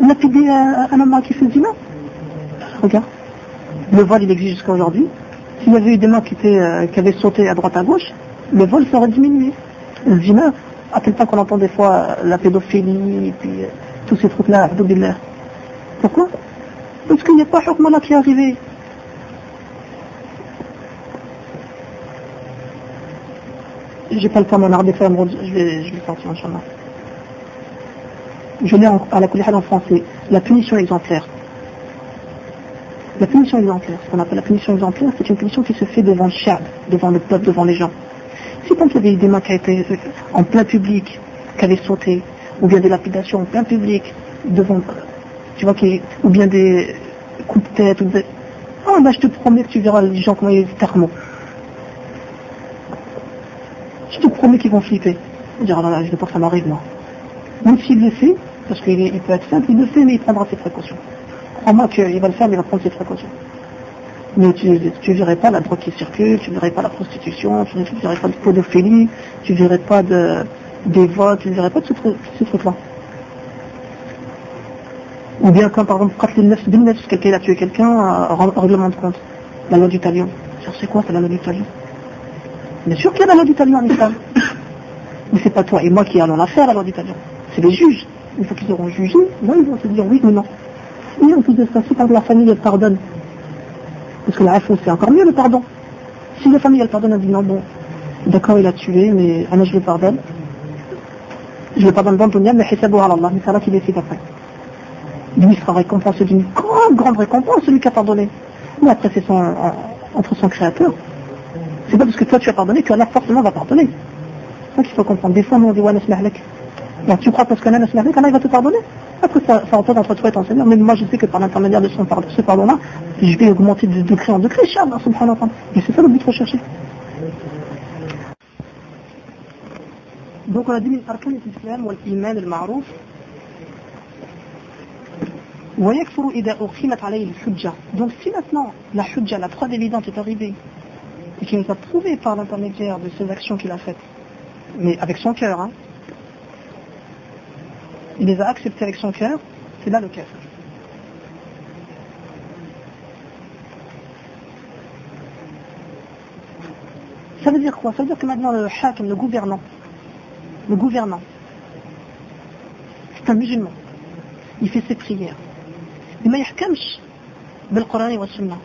lapider un homme marié qui fait zina. Regarde, le vol il existe jusqu'à aujourd'hui. S'il y avait eu des mains qui, étaient, euh, qui avaient sauté à droite à gauche, le vol serait diminué. Le à quel point qu'on entend des fois euh, la pédophilie et puis euh, tous ces trucs-là. Pourquoi? Parce qu'il n'y a pas là qui est arrivé. J'ai pas le temps mon arbre je vais, je vais sortir, Inch'Allah. Je lis à la Koulihal en français, la punition exemplaire. La punition exemplaire, ce qu'on appelle la punition exemplaire, c'est une punition qui se fait devant le chat, devant le peuple, devant les gens. Tant qu'il y avait des mains qui été en plein public, qui avaient sauté, ou bien des lapidations en plein public, devant, tu vois, ou bien des coups de tête, ou. Ah, ben je te promets que tu verras les gens comment ils thermos. Je te promets qu'ils vont flipper. Dire, ah là, je veux pas que ça m'arrive, moi. Même s'il le fait, parce qu'il peut être simple, il le fait, mais il prendra ses précautions. Crois-moi qu'il va le faire, mais il va prendre ses précautions. Mais tu ne verrais pas la drogue qui circule, tu ne verrais pas la prostitution, tu ne verrais pas de pédophilie, tu ne verrais pas de, des votes, tu ne verrais pas de ce, truc-là. Ou bien quand par exemple, quand les 9 si quelqu'un a tué quelqu'un, euh, règlement de compte. La loi du talion. C'est quoi c'est la loi du talion? Bien sûr qu'il y a la loi du talion en islam. Mais c'est pas toi et moi qui allons la faire la loi du talion. C'est les juges. Une fois qu'ils auront jugé, là ils vont se dire oui ou non. Et en plus de ça, si par la famille elle pardonne, parce que la réponse c'est encore mieux le pardon. Si la famille elle pardonne, elle dit non bon, d'accord il a tué, mais moi je le pardonne. Je le pardonne bon mais c'est à Allah, mais c'est là qu'il décide après. Lui sera récompensé d'une grande, grande récompense, celui qui a pardonné. Mais après c'est son, entre son créateur. C'est pas parce que toi tu as pardonné que Allah forcément va pardonner. C'est ça qu'il faut comprendre. Des fois nous on dit ouais, donc tu crois parce qu'Allah Allah va te pardonner Après ça, ça retourne entre toi et ton Seigneur. Mais moi je sais que par l'intermédiaire de son pardon, ce pardon-là, je vais augmenter de degré en degré, Inch'Allah, subhanahu wa ta'ala. Et c'est ça le but recherché. Donc on a dit من أركان الإسلام والإيمان المعروف ويكفر إذا أقيمت عليه الحجة. Donc si maintenant la hujja, la preuve évidente est arrivée et qu'il nous a prouvé par l'intermédiaire de ces actions qu'il a faites, mais avec son cœur, hein, il les a acceptés avec son cœur, c'est là le kafir. Ça veut dire quoi? Ça veut dire que maintenant le hakim, le gouvernant, le gouvernant, c'est un musulman. Il fait ses prières. Il ne pas le Coran et la Sunna.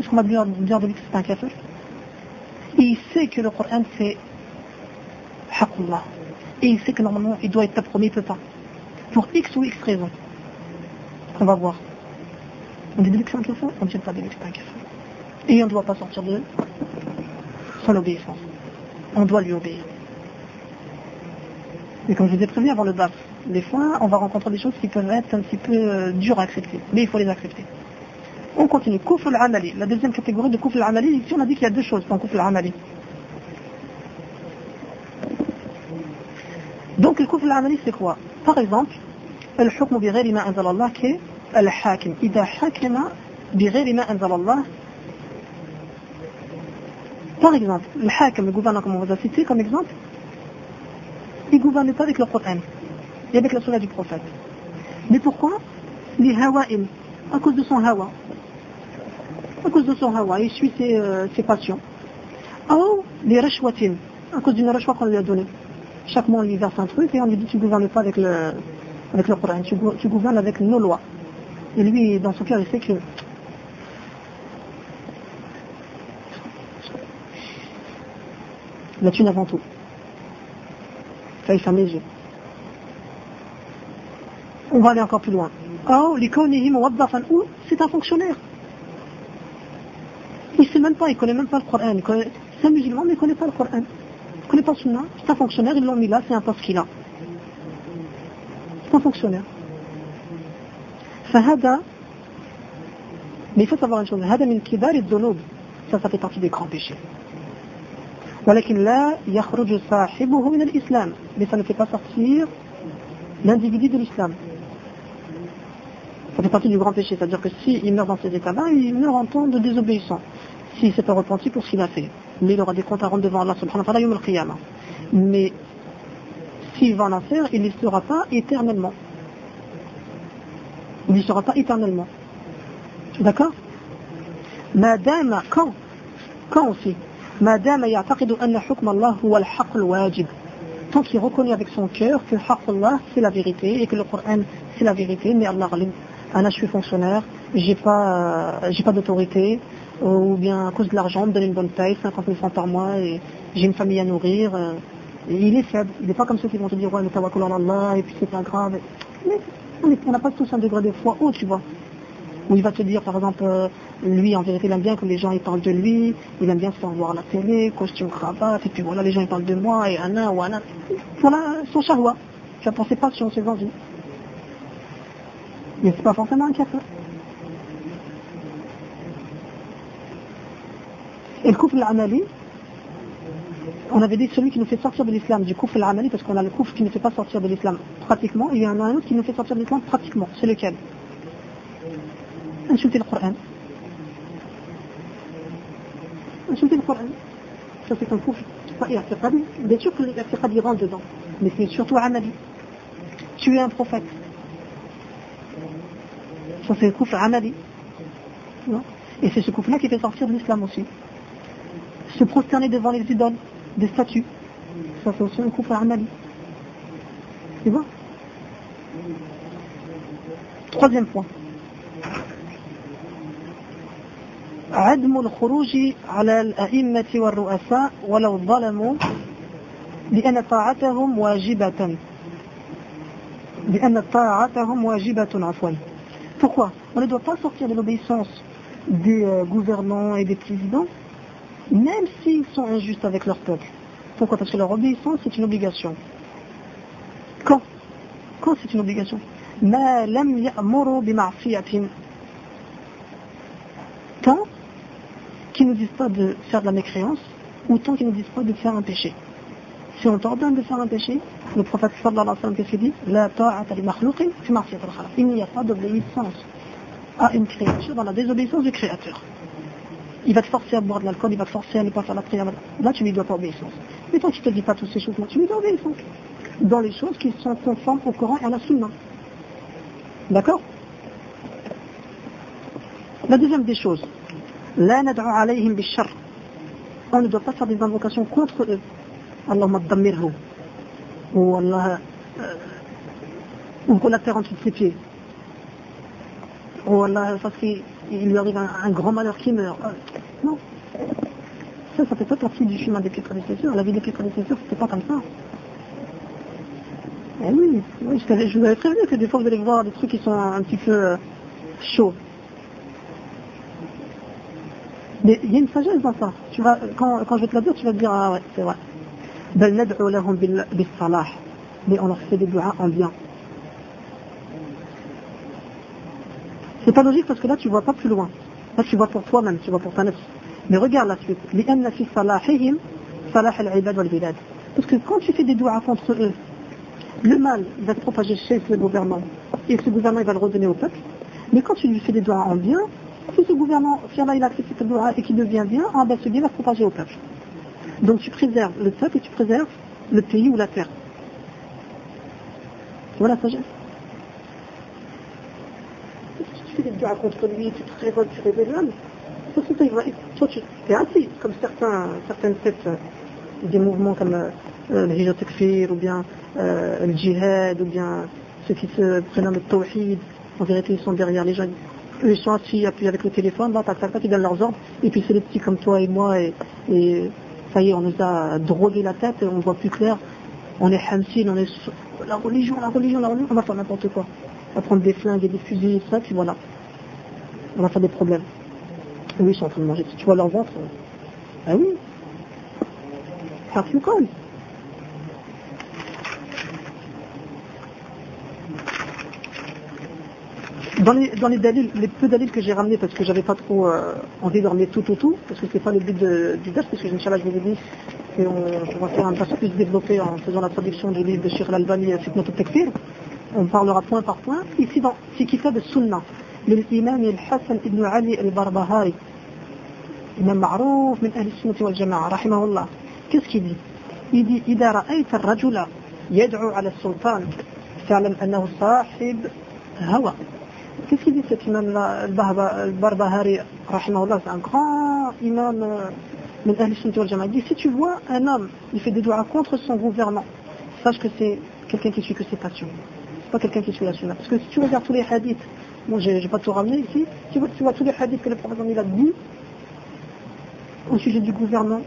Est-ce qu'on va dire de lui que c'est un kafir? Et il sait que le Coran c'est Hakullah. Et il sait que normalement il doit être promis, il ne peut pas pour X ou X raisons. On va voir. On dit de café On ne dit pas de X un café. Et on ne doit pas sortir de son obéissance. On doit lui obéir. Et comme je vous ai prévenu avant le baf, des fois, on va rencontrer des choses qui peuvent être un petit peu euh, dures à accepter. Mais il faut les accepter. On continue. Kouf al-amali. La deuxième catégorie de kouf al-amali, ici on a dit qu'il y a deux choses dans kouf al-amali. Donc le kouf al-amali c'est quoi? Par exemple, الحكم بغير ما أنزل الله كالحاكم إذا حكم بغير ما أنزل الله Par exemple, le hakim, le gouverneur, comme on vous a cité comme exemple, il ne gouverne pas avec le Coran et avec la sunna du prophète. Mais pourquoi Les hawa'im, à cause de son hawa. À cause de son hawa, il suit ses, euh, ses passions. Ou les rashwatim, à cause d'une rashwa qu'on lui a donnée. Chaque mois, on lui verse un truc et on lui dit tu ne gouvernes pas avec le, avec le Coran, tu, gouvernes avec nos lois. Et lui, dans son cœur, il sait que la thune avant tout. Ça, il ferme les yeux. On va aller encore plus loin. Oh, c'est un fonctionnaire. Il ne sait même pas, il ne connaît même pas le Coran. C'est un musulman, mais il ne connaît pas le Coran Il ne connaît pas le Sunna. C'est un fonctionnaire, ils l'ont mis là, c'est un poste qu'il a. C'est un fonctionnaire. فهذا mais il faut savoir une chose هذا من كبار الذنوب ça ça fait partie des grands péchés ولكن لا يخرج صاحبه من الإسلام mais ça ne fait pas sortir l'individu de l'islam ça fait partie du grand péché c'est-à-dire que s'il il meurt dans ces états-là il meurt en temps de désobéissance s'il s'est pas repenti pour ce qu'il a fait mais il aura des comptes à rendre devant Allah subhanahu wa ta'ala mais s'il va en enfer, il n'y sera pas éternellement. Il n'y sera pas éternellement. D'accord Madame, quand Quand aussi Madame يعتقد أن حكم الله هو الحق الواجب tant qu'il reconnaît avec son cœur que Allah c'est la vérité et que le Coran c'est la vérité mais Allah Anna je suis fonctionnaire j'ai pas euh, j'ai pas d'autorité ou bien à cause de l'argent me donner une bonne paye 50 000 francs par mois et j'ai une famille à nourrir euh, il est faible. Il n'est pas comme ceux qui vont te dire ouais mais tawakkul Allah et puis c'est pas grave. Mais on n'a pas tous un degré de foi haut tu vois. Où il va te dire par exemple euh, lui en vérité il aime bien que les gens ils parlent de lui il aime bien se faire voir la télé costume cravate et puis voilà les gens ils parlent de moi et un ou un voilà son charwa tu as pensé passion ses envies. Mais c'est pas forcément un café et le couple l'amali on avait dit celui qui nous fait sortir de l'islam du couple l'amali parce qu'on a le couple qui ne fait pas sortir de l'islam pratiquement et il y en a un autre qui nous fait sortir de l'islam pratiquement c'est lequel? Insulter le Coran. Insulter le Coran. Ça c'est un irtiqadi. Bien sûr que l'irtiqadi rentre dedans. Mais c'est surtout amali. Tu es un prophète. Ça c'est le couple amali. Et c'est ce couple-là qui fait sortir de l'islam aussi Se prosterner devant les idoles, des statues. Ça c'est aussi un couple amali. Tu vois Troisième point. عدم الخروج على الأئمة والرؤساء ولو ظلموا لأن طاعتهم واجبة لأن طاعتهم واجبة عفوا Pourquoi On ne doit pas sortir de l'obéissance des euh, gouvernants et des présidents, même s'ils sont injustes avec leur peuple. Pourquoi? Parce que leur obéissance, c'est une obligation. Quand? Quand c'est une obligation? Tant qu'ils ne disent pas de faire de la mécréance, ou tant qu'ils ne disent pas de faire un péché. Si on t'ordonne de faire un péché, le prophète sallallahu alayhi wa sallam, qu'est-ce qu'il dit? Il n'y a pas d'obéissance à une créature dans la désobéissance du créateur il va te forcer à boire de l'alcool, il va te forcer à ne pas faire la prière. Là, tu lui dois pas obéissance. Mais toi, tu ne te dis pas toutes ces choses-là, tu lui dois obéissance. Dans les choses qui sont conformes au Coran et à la Sunna. D'accord? La deuxième des choses, alayhim bishar. On ne doit pas faire des invocations contre eux. Allahumma dammirhu. Ou Allah, euh, ouvre la terre en dessous ses pieds. Ou Allah, fasse qu'il lui arrive un, grand malheur qui meurt non ça ça fait pas partie du chemin des pieds prédécesseurs la vie des pieds prédécesseurs c'était pas comme ça eh oui, je, je vous avais prévenu que des fois vous allez voir des trucs qui sont un petit peu euh, chauds Mais il y a une sagesse dans ça. Tu vas, quand, quand je vais te la dire, tu vas te dire, ah ouais, c'est vrai. Mais on leur fait des doigts en bien. C'est pas logique parce que là tu vois pas plus loin. Là tu vois pour toi-même, tu vois pour ta nef. Mais regarde la suite. Parce que quand tu fais des doigts contre eux, le mal va se propager chez ce gouvernement. Et ce gouvernement il va le redonner au peuple. Mais quand tu lui fais des doigts en bien, si ce gouvernement, si Allah il accepte cette doua et qu'il devient bien, ben ce bien va se propager au peuple. Donc tu préserves le peuple et tu préserves le pays ou la terre. Voilà la sagesse. Si tu doigts contre lui, tu te révoltes, tu révèles l'homme, toi tu es assis, comme certains, certaines têtes, euh, des mouvements comme euh, le hijab takfir, ou bien euh, le djihad, ou bien ceux qui se prénomment le tawhid, en vérité ils sont derrière les gens. Ils sont assis, appuyés avec le téléphone, là, ils donnent leurs ordres, et puis c'est les petits comme toi et moi, et, et ça y est, on nous a drogué la tête, et on voit plus clair, on est hamsin, on est la religion, la religion, la religion, on va faire n'importe quoi. On va prendre des flingues et des fusils, et ça, puis voilà. On va faire des problèmes. Et oui, ils sont en train de manger. tu vois leur ventre, ah oui. Comme. Dans les, dans les dalils, les peu dalils que j'ai ramenés, parce que j'avais pas trop euh, envie de ramener tout, tout, tout, parce que c'est pas le but du DAS, parce que Inch'Allah, je vous ai dit qu'on va faire un passe plus développé en faisant la traduction du livre de Sheikh Al-Albani, Fitnat al On parlera point par point. Ici, dans de Sunnah, للإمام الحسن بن علي البربهاري. إمام معروف من أهل السنة والجماعة رحمه الله. كسكي دي إذا رأيت الرجل يدعو على السلطان فاعلم أنه صاحب هوى. كسكي دي إمام البربهاري رحمه الله؟ سأن آه، إمام من أهل السنة والجماعة. دي سي تو أن أم دي دعاء كونتر سون غوفيرمون ساش كو سي كي تشوي كو سي باسيون با كيلكان كي تشوي لا سنة باسكو سي تو تولي حديث moi je vais pas tout ramener ici, tu vois, tu vois tous les hadiths que le prophète il a dit au sujet du gouvernant,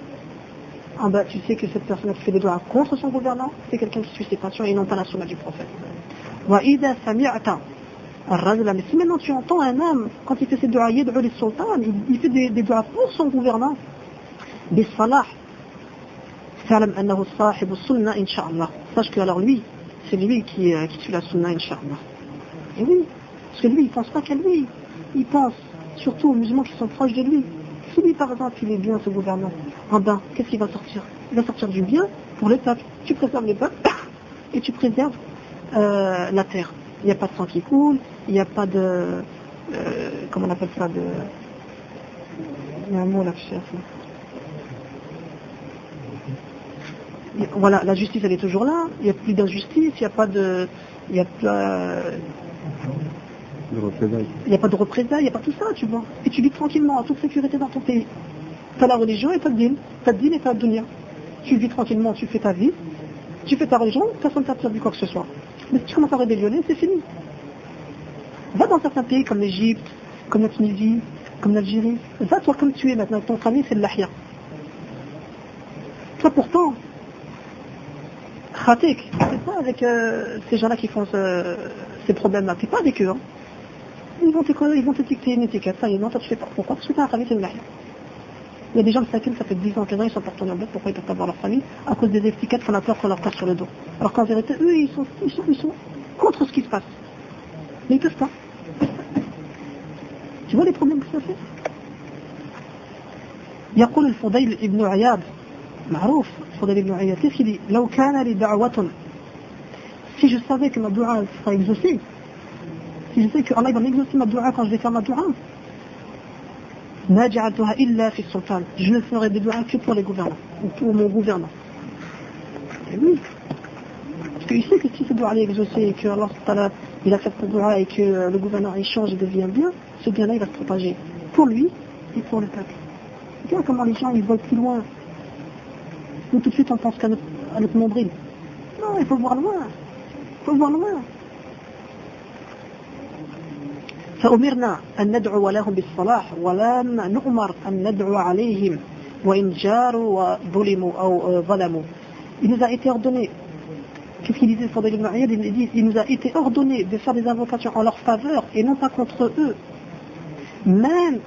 en bas tu sais que cette personne qui fait des doigts contre son gouvernant, c'est quelqu'un qui suit ses passions et non pas la sunna du prophète. وإذا سمعت الرجل mais si maintenant tu entends un homme quand il fait ses doigts يدعو للسلطان il fait des, des doigts pour son gouvernant بالصلاح فاعلم أنه صاحب السنة إن شاء الله sache que alors lui c'est lui qui, euh, qui suit la sunna Inch'Allah. Et oui, parce que lui, il pense pas qu'à lui. Il pense surtout aux musulmans qui sont proches de lui. Si lui, par exemple, il est bien, ce gouverneur, en ben, qu'est-ce qu'il va sortir? Il va sortir du bien pour le peuple. Tu préserves le peuple et tu préserves euh, la terre. Il n'y a pas de sang qui coule, il n'y a pas de... Euh, comment on appelle ça de... Il y a un mot là que voilà, la justice elle est toujours là, il n'y a plus d'injustice, il n'y a pas de. Il n'y a pas. De. Il n'y a pas de représailles, il n'y a pas tout ça, tu vois. Et tu vis tranquillement, en toute sécurité dans ton pays. Tu as la religion et tu as le din. Tu as le din et tu as le dunya. Tu vis tranquillement, tu fais ta vie, tu fais ta religion, personne ne t'interdit quoi que ce soit. Mais si tu commences à rébellionner, c'est fini. Va dans certains pays comme l'Égypte, comme la Tunisie, comme l'Algérie. Va toi comme tu es maintenant, ton famille c'est le lahia. Toi pourtant, Khatik, c'est pas avec euh, ces gens-là qui font ce, ces problèmes-là, c'est pas avec eux. Hein Ils vont te ils vont te une étiquette, ça y est, non, toi tu fais pas. Pourquoi Parce que tu as un famille, c'est une Il y a des gens de Sakin, ça fait 10 ans, 15 ans, ils sont partis en Angleterre, pourquoi ils peuvent pas voir leur famille À cause des étiquettes qu'on a peur qu'on leur passe sur le dos. Alors qu'en vérité, eux, ils sont, ils sont, ils sont contre ce qui se passe. Mais ils peuvent pas. Tu vois les problèmes que ça fait يقول الفضيل ابن عياض معروف فضيل بن عياض qu'est-ce qu'il dit لو كان لي دعوة si je savais que ma dua sera exaucée si je sais que Allah va m'exaucer ma dua quand je vais faire ma dua, je ne ferai des dua que pour les gouvernants, ou pour mon gouvernant. Et oui. Parce qu'il sait que si ce dua est exaucé et que Allah il accepte ce dua et que euh, le gouvernant échange et devient bien, ce bien-là il va se propager pour lui et pour le peuple. Regarde comment les gens ils voient plus loin. Nous tout de suite on pense qu'à notre, notre nombril. Non, il faut voir loin. Il faut voir loin. فأمرنا أن ندعو لهم بالصلاح ولم نؤمر أن ندعو عليهم وإن جاروا وظلموا أو ظلموا Il nous a été ordonné, qu'est-ce qu'il disait Fadil ibn Ayyad il, dit, il nous a été ordonné de faire des invocations en leur faveur et non pas contre eux. Même,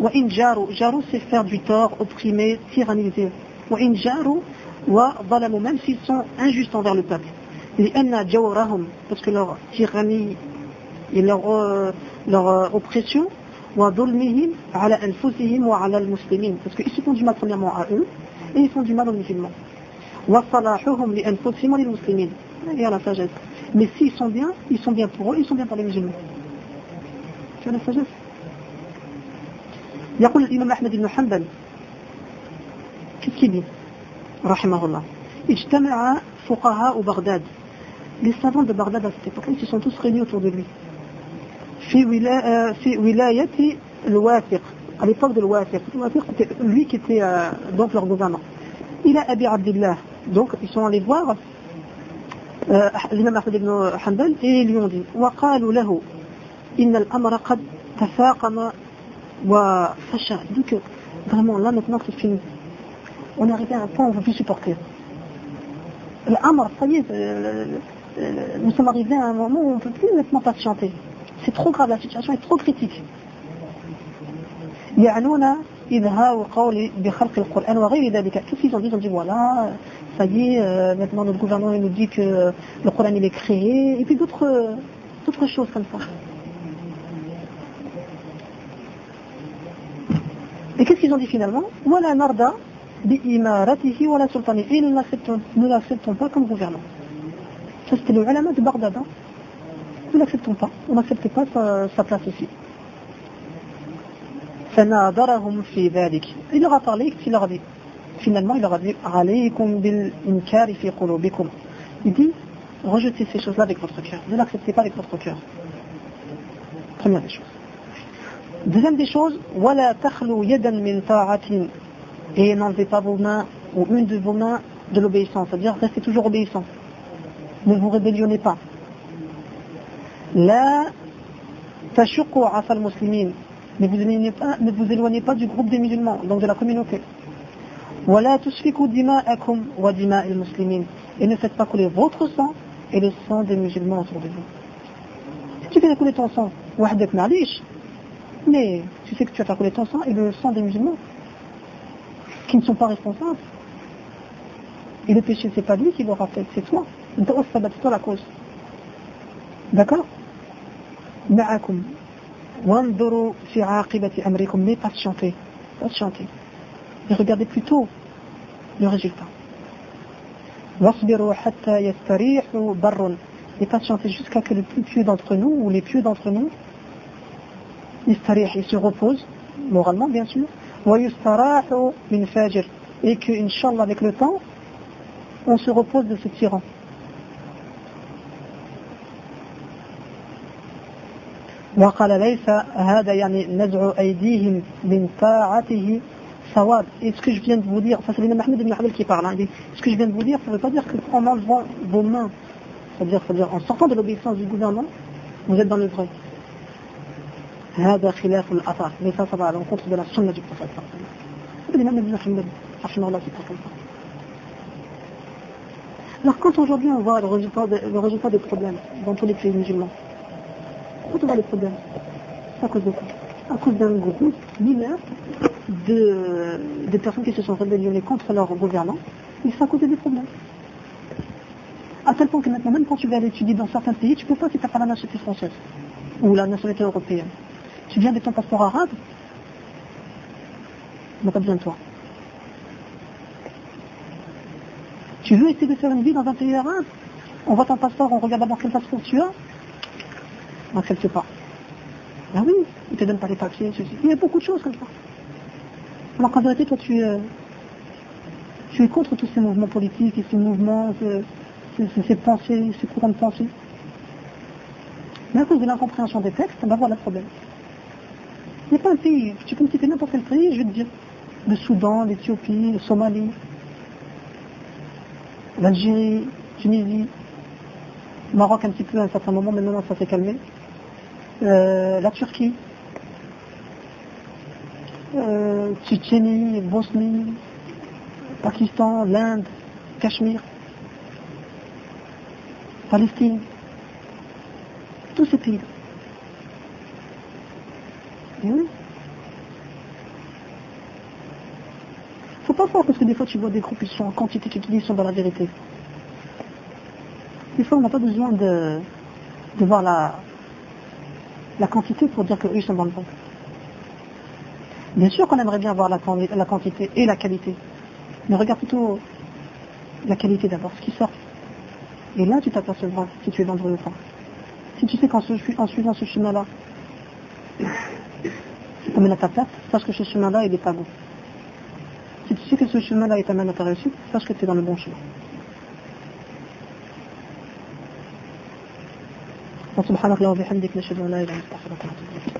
وإن جاروا, جاروا c'est faire du tort, opprimer, tyranniser. وإن جاروا وظلموا même s'ils sont injustes envers le peuple لأن جورهم parce que leur tyrannie et leur, euh, leur oppression وظلمهم على أنفسهم وعلى المسلمين parce qu'ils se font du mal premièrement à eux et ils font du mal aux musulmans وصلاحهم لأنفسهم وللمسلمين et à la sagesse mais s'ils sont bien ils sont bien pour eux ils sont bien pour les musulmans tu as la sagesse يقول الإمام أحمد بن حنبل Qu'est-ce qu'il dit Rahimahullah. Ijtama'a fuqaha au Bagdad. Les savants de Bagdad à cette époque-là, ils se sont tous réunis autour de lui. في ولاية الواثق à l'époque de l'Ouafiq. L'Ouafiq c'était lui qui était euh, donc leur gouverneur. Il a Abi Abdullah. Donc ils sont allés voir euh, l'imam Ahmed ibn Hanbal et ils lui ont dit وقالوا له إن الأمر قد تفاقم وفشى. Donc vraiment là maintenant c'est fini. on est arrivé à un point où on ne peut plus supporter. L'amr, ça y est, euh, euh, nous sommes arrivés à un moment où on ne peut plus maintenant patienter. C'est trop grave, la situation est trop critique. Tout ce qu'ils ont dit, ils ont dit voilà, ça y est, euh, maintenant notre gouvernement il nous dit que euh, le Coran il est créé, et puis euh, d'autres choses comme ça. Et qu'est-ce qu'ils ont dit finalement? Voilà narda bi'imaratihi wa la sultani. Et nous ne l'acceptons pas comme gouvernement. Ça c'était le ulama de hein nous n'acceptons pas. On n'accepte pas sa, place ici. Il leur a parlé, il leur a dit. Finalement, il leur a dit Il dit rejetez ces choses-là avec votre cœur. Ne l'acceptez pas avec votre cœur. Première des choses. Deuxième des choses, et n'enlevez pas vos mains ou une de vos mains de l'obéissance, c'est-à-dire restez toujours obéissant. Ne vous rébellionnez pas. La تشقوا عصا المسلمين ne vous, éloignez pas, ne vous éloignez pas du groupe des musulmans, donc de la communauté. ولا تسفكوا دماءكم ودماء المسلمين et ne faites pas couler votre sang et le sang des musulmans autour de vous. Si tu fais couler ton sang, وحدك معليش mais tu sais que tu vas faire couler ton sang et le sang des musulmans qui ne sont pas responsables. Et le péché, c'est pas lui qui l'aura fait, c'est toi. C'est toi la cause. D'accord معكم وانظروا في عاقبة أمركم mais patientez patientez et regardez plutôt le résultat واصبروا حتى يستريحوا بر et patientez jusqu'à que le plus pieux d'entre nous ou les pieux d'entre nous ils se reposent moralement bien sûr ويستراحوا من فاجر et que Inch'Allah avec le temps on se repose de ce tyran وقال ليس هذا يعني نزع أيديهم من طاعته ثواب et ce que je viens de vous dire ça c'est l'imam Ahmed ibn Hanbal qui parle hein, dit, ce que je viens de vous dire ça ne veut pas dire qu'en enlevant vos mains c'est-à-dire c'est-à-dire en sortant de l'obéissance du gouvernement vous êtes dans le vrai هذا خلاف الأثر mais ça ça va à l'encontre de la sunna du prophète l'imam ibn Hanbal rahimahullah qui parle comme ça alors quand aujourd'hui on voit le résultat, de, le résultat des problèmes dans tous les pays musulmans problèmes? C'est à cause de quoi? À cause d'un groupe mineur de, de personnes qui se sont rébellionnées contre leur gouvernement. Et c'est à cause des problèmes. À tel point que maintenant, même quand tu vas aller étudier dans certains pays, tu ne peux pas si tu n'as pas la nationalité française ou la nationalité européenne. Tu viens avec ton passeport arabe, on n'a pas besoin de toi. Tu veux essayer de faire une vie dans un pays arabe? On voit ton passeport, on regarde d'abord quel passeport tu as, n'accepte pas. Ben oui, il ne te donne pas les papiers, ceci. Il y a beaucoup de choses comme ça. Alors qu'en vérité, toi, tu, euh, tu es contre tous ces mouvements politiques et ces mouvements, ces, pensées, ces courants de pensée. Mais à cause de l'incompréhension des textes, ben voilà le problème. Il n'y a pas un pays, tu peux me citer n'importe quel pays, je vais te dire. Le Soudan, l'Éthiopie, le Somalie, l'Algérie, Tunisie, Maroc un petit peu à un certain moment, mais maintenant ça s'est calmé. Euh, la Turquie, euh, Tchétchénie, Bosnie, Pakistan, l'Inde, Cachemire, Palestine, tous ces pays. Il oui. Faut pas croire parce que des fois tu vois des groupes qui sont en quantité qui te sont dans la vérité. Des fois on n'a pas besoin de voir la, la quantité pour dire qu'eux sont dans le bon. Bien sûr qu'on aimerait bien voir la, quantité et la qualité. Mais regarde plutôt la qualité d'abord, ce qui sort. Et là, tu t'apercevras si tu es dans le pas. Si tu sais qu'en suivant ce chemin-là, c'est t'amène à ta place, sache que ce chemin-là, il n'est pas bon. Si tu sais que ce chemin-là, il t'amène à ta réussite, sache que tu es dans le bon chemin. وسبحانك اللهم وبحمدك نشهد أن لا إله إلا أنت نستغفرك ونتوب إليك.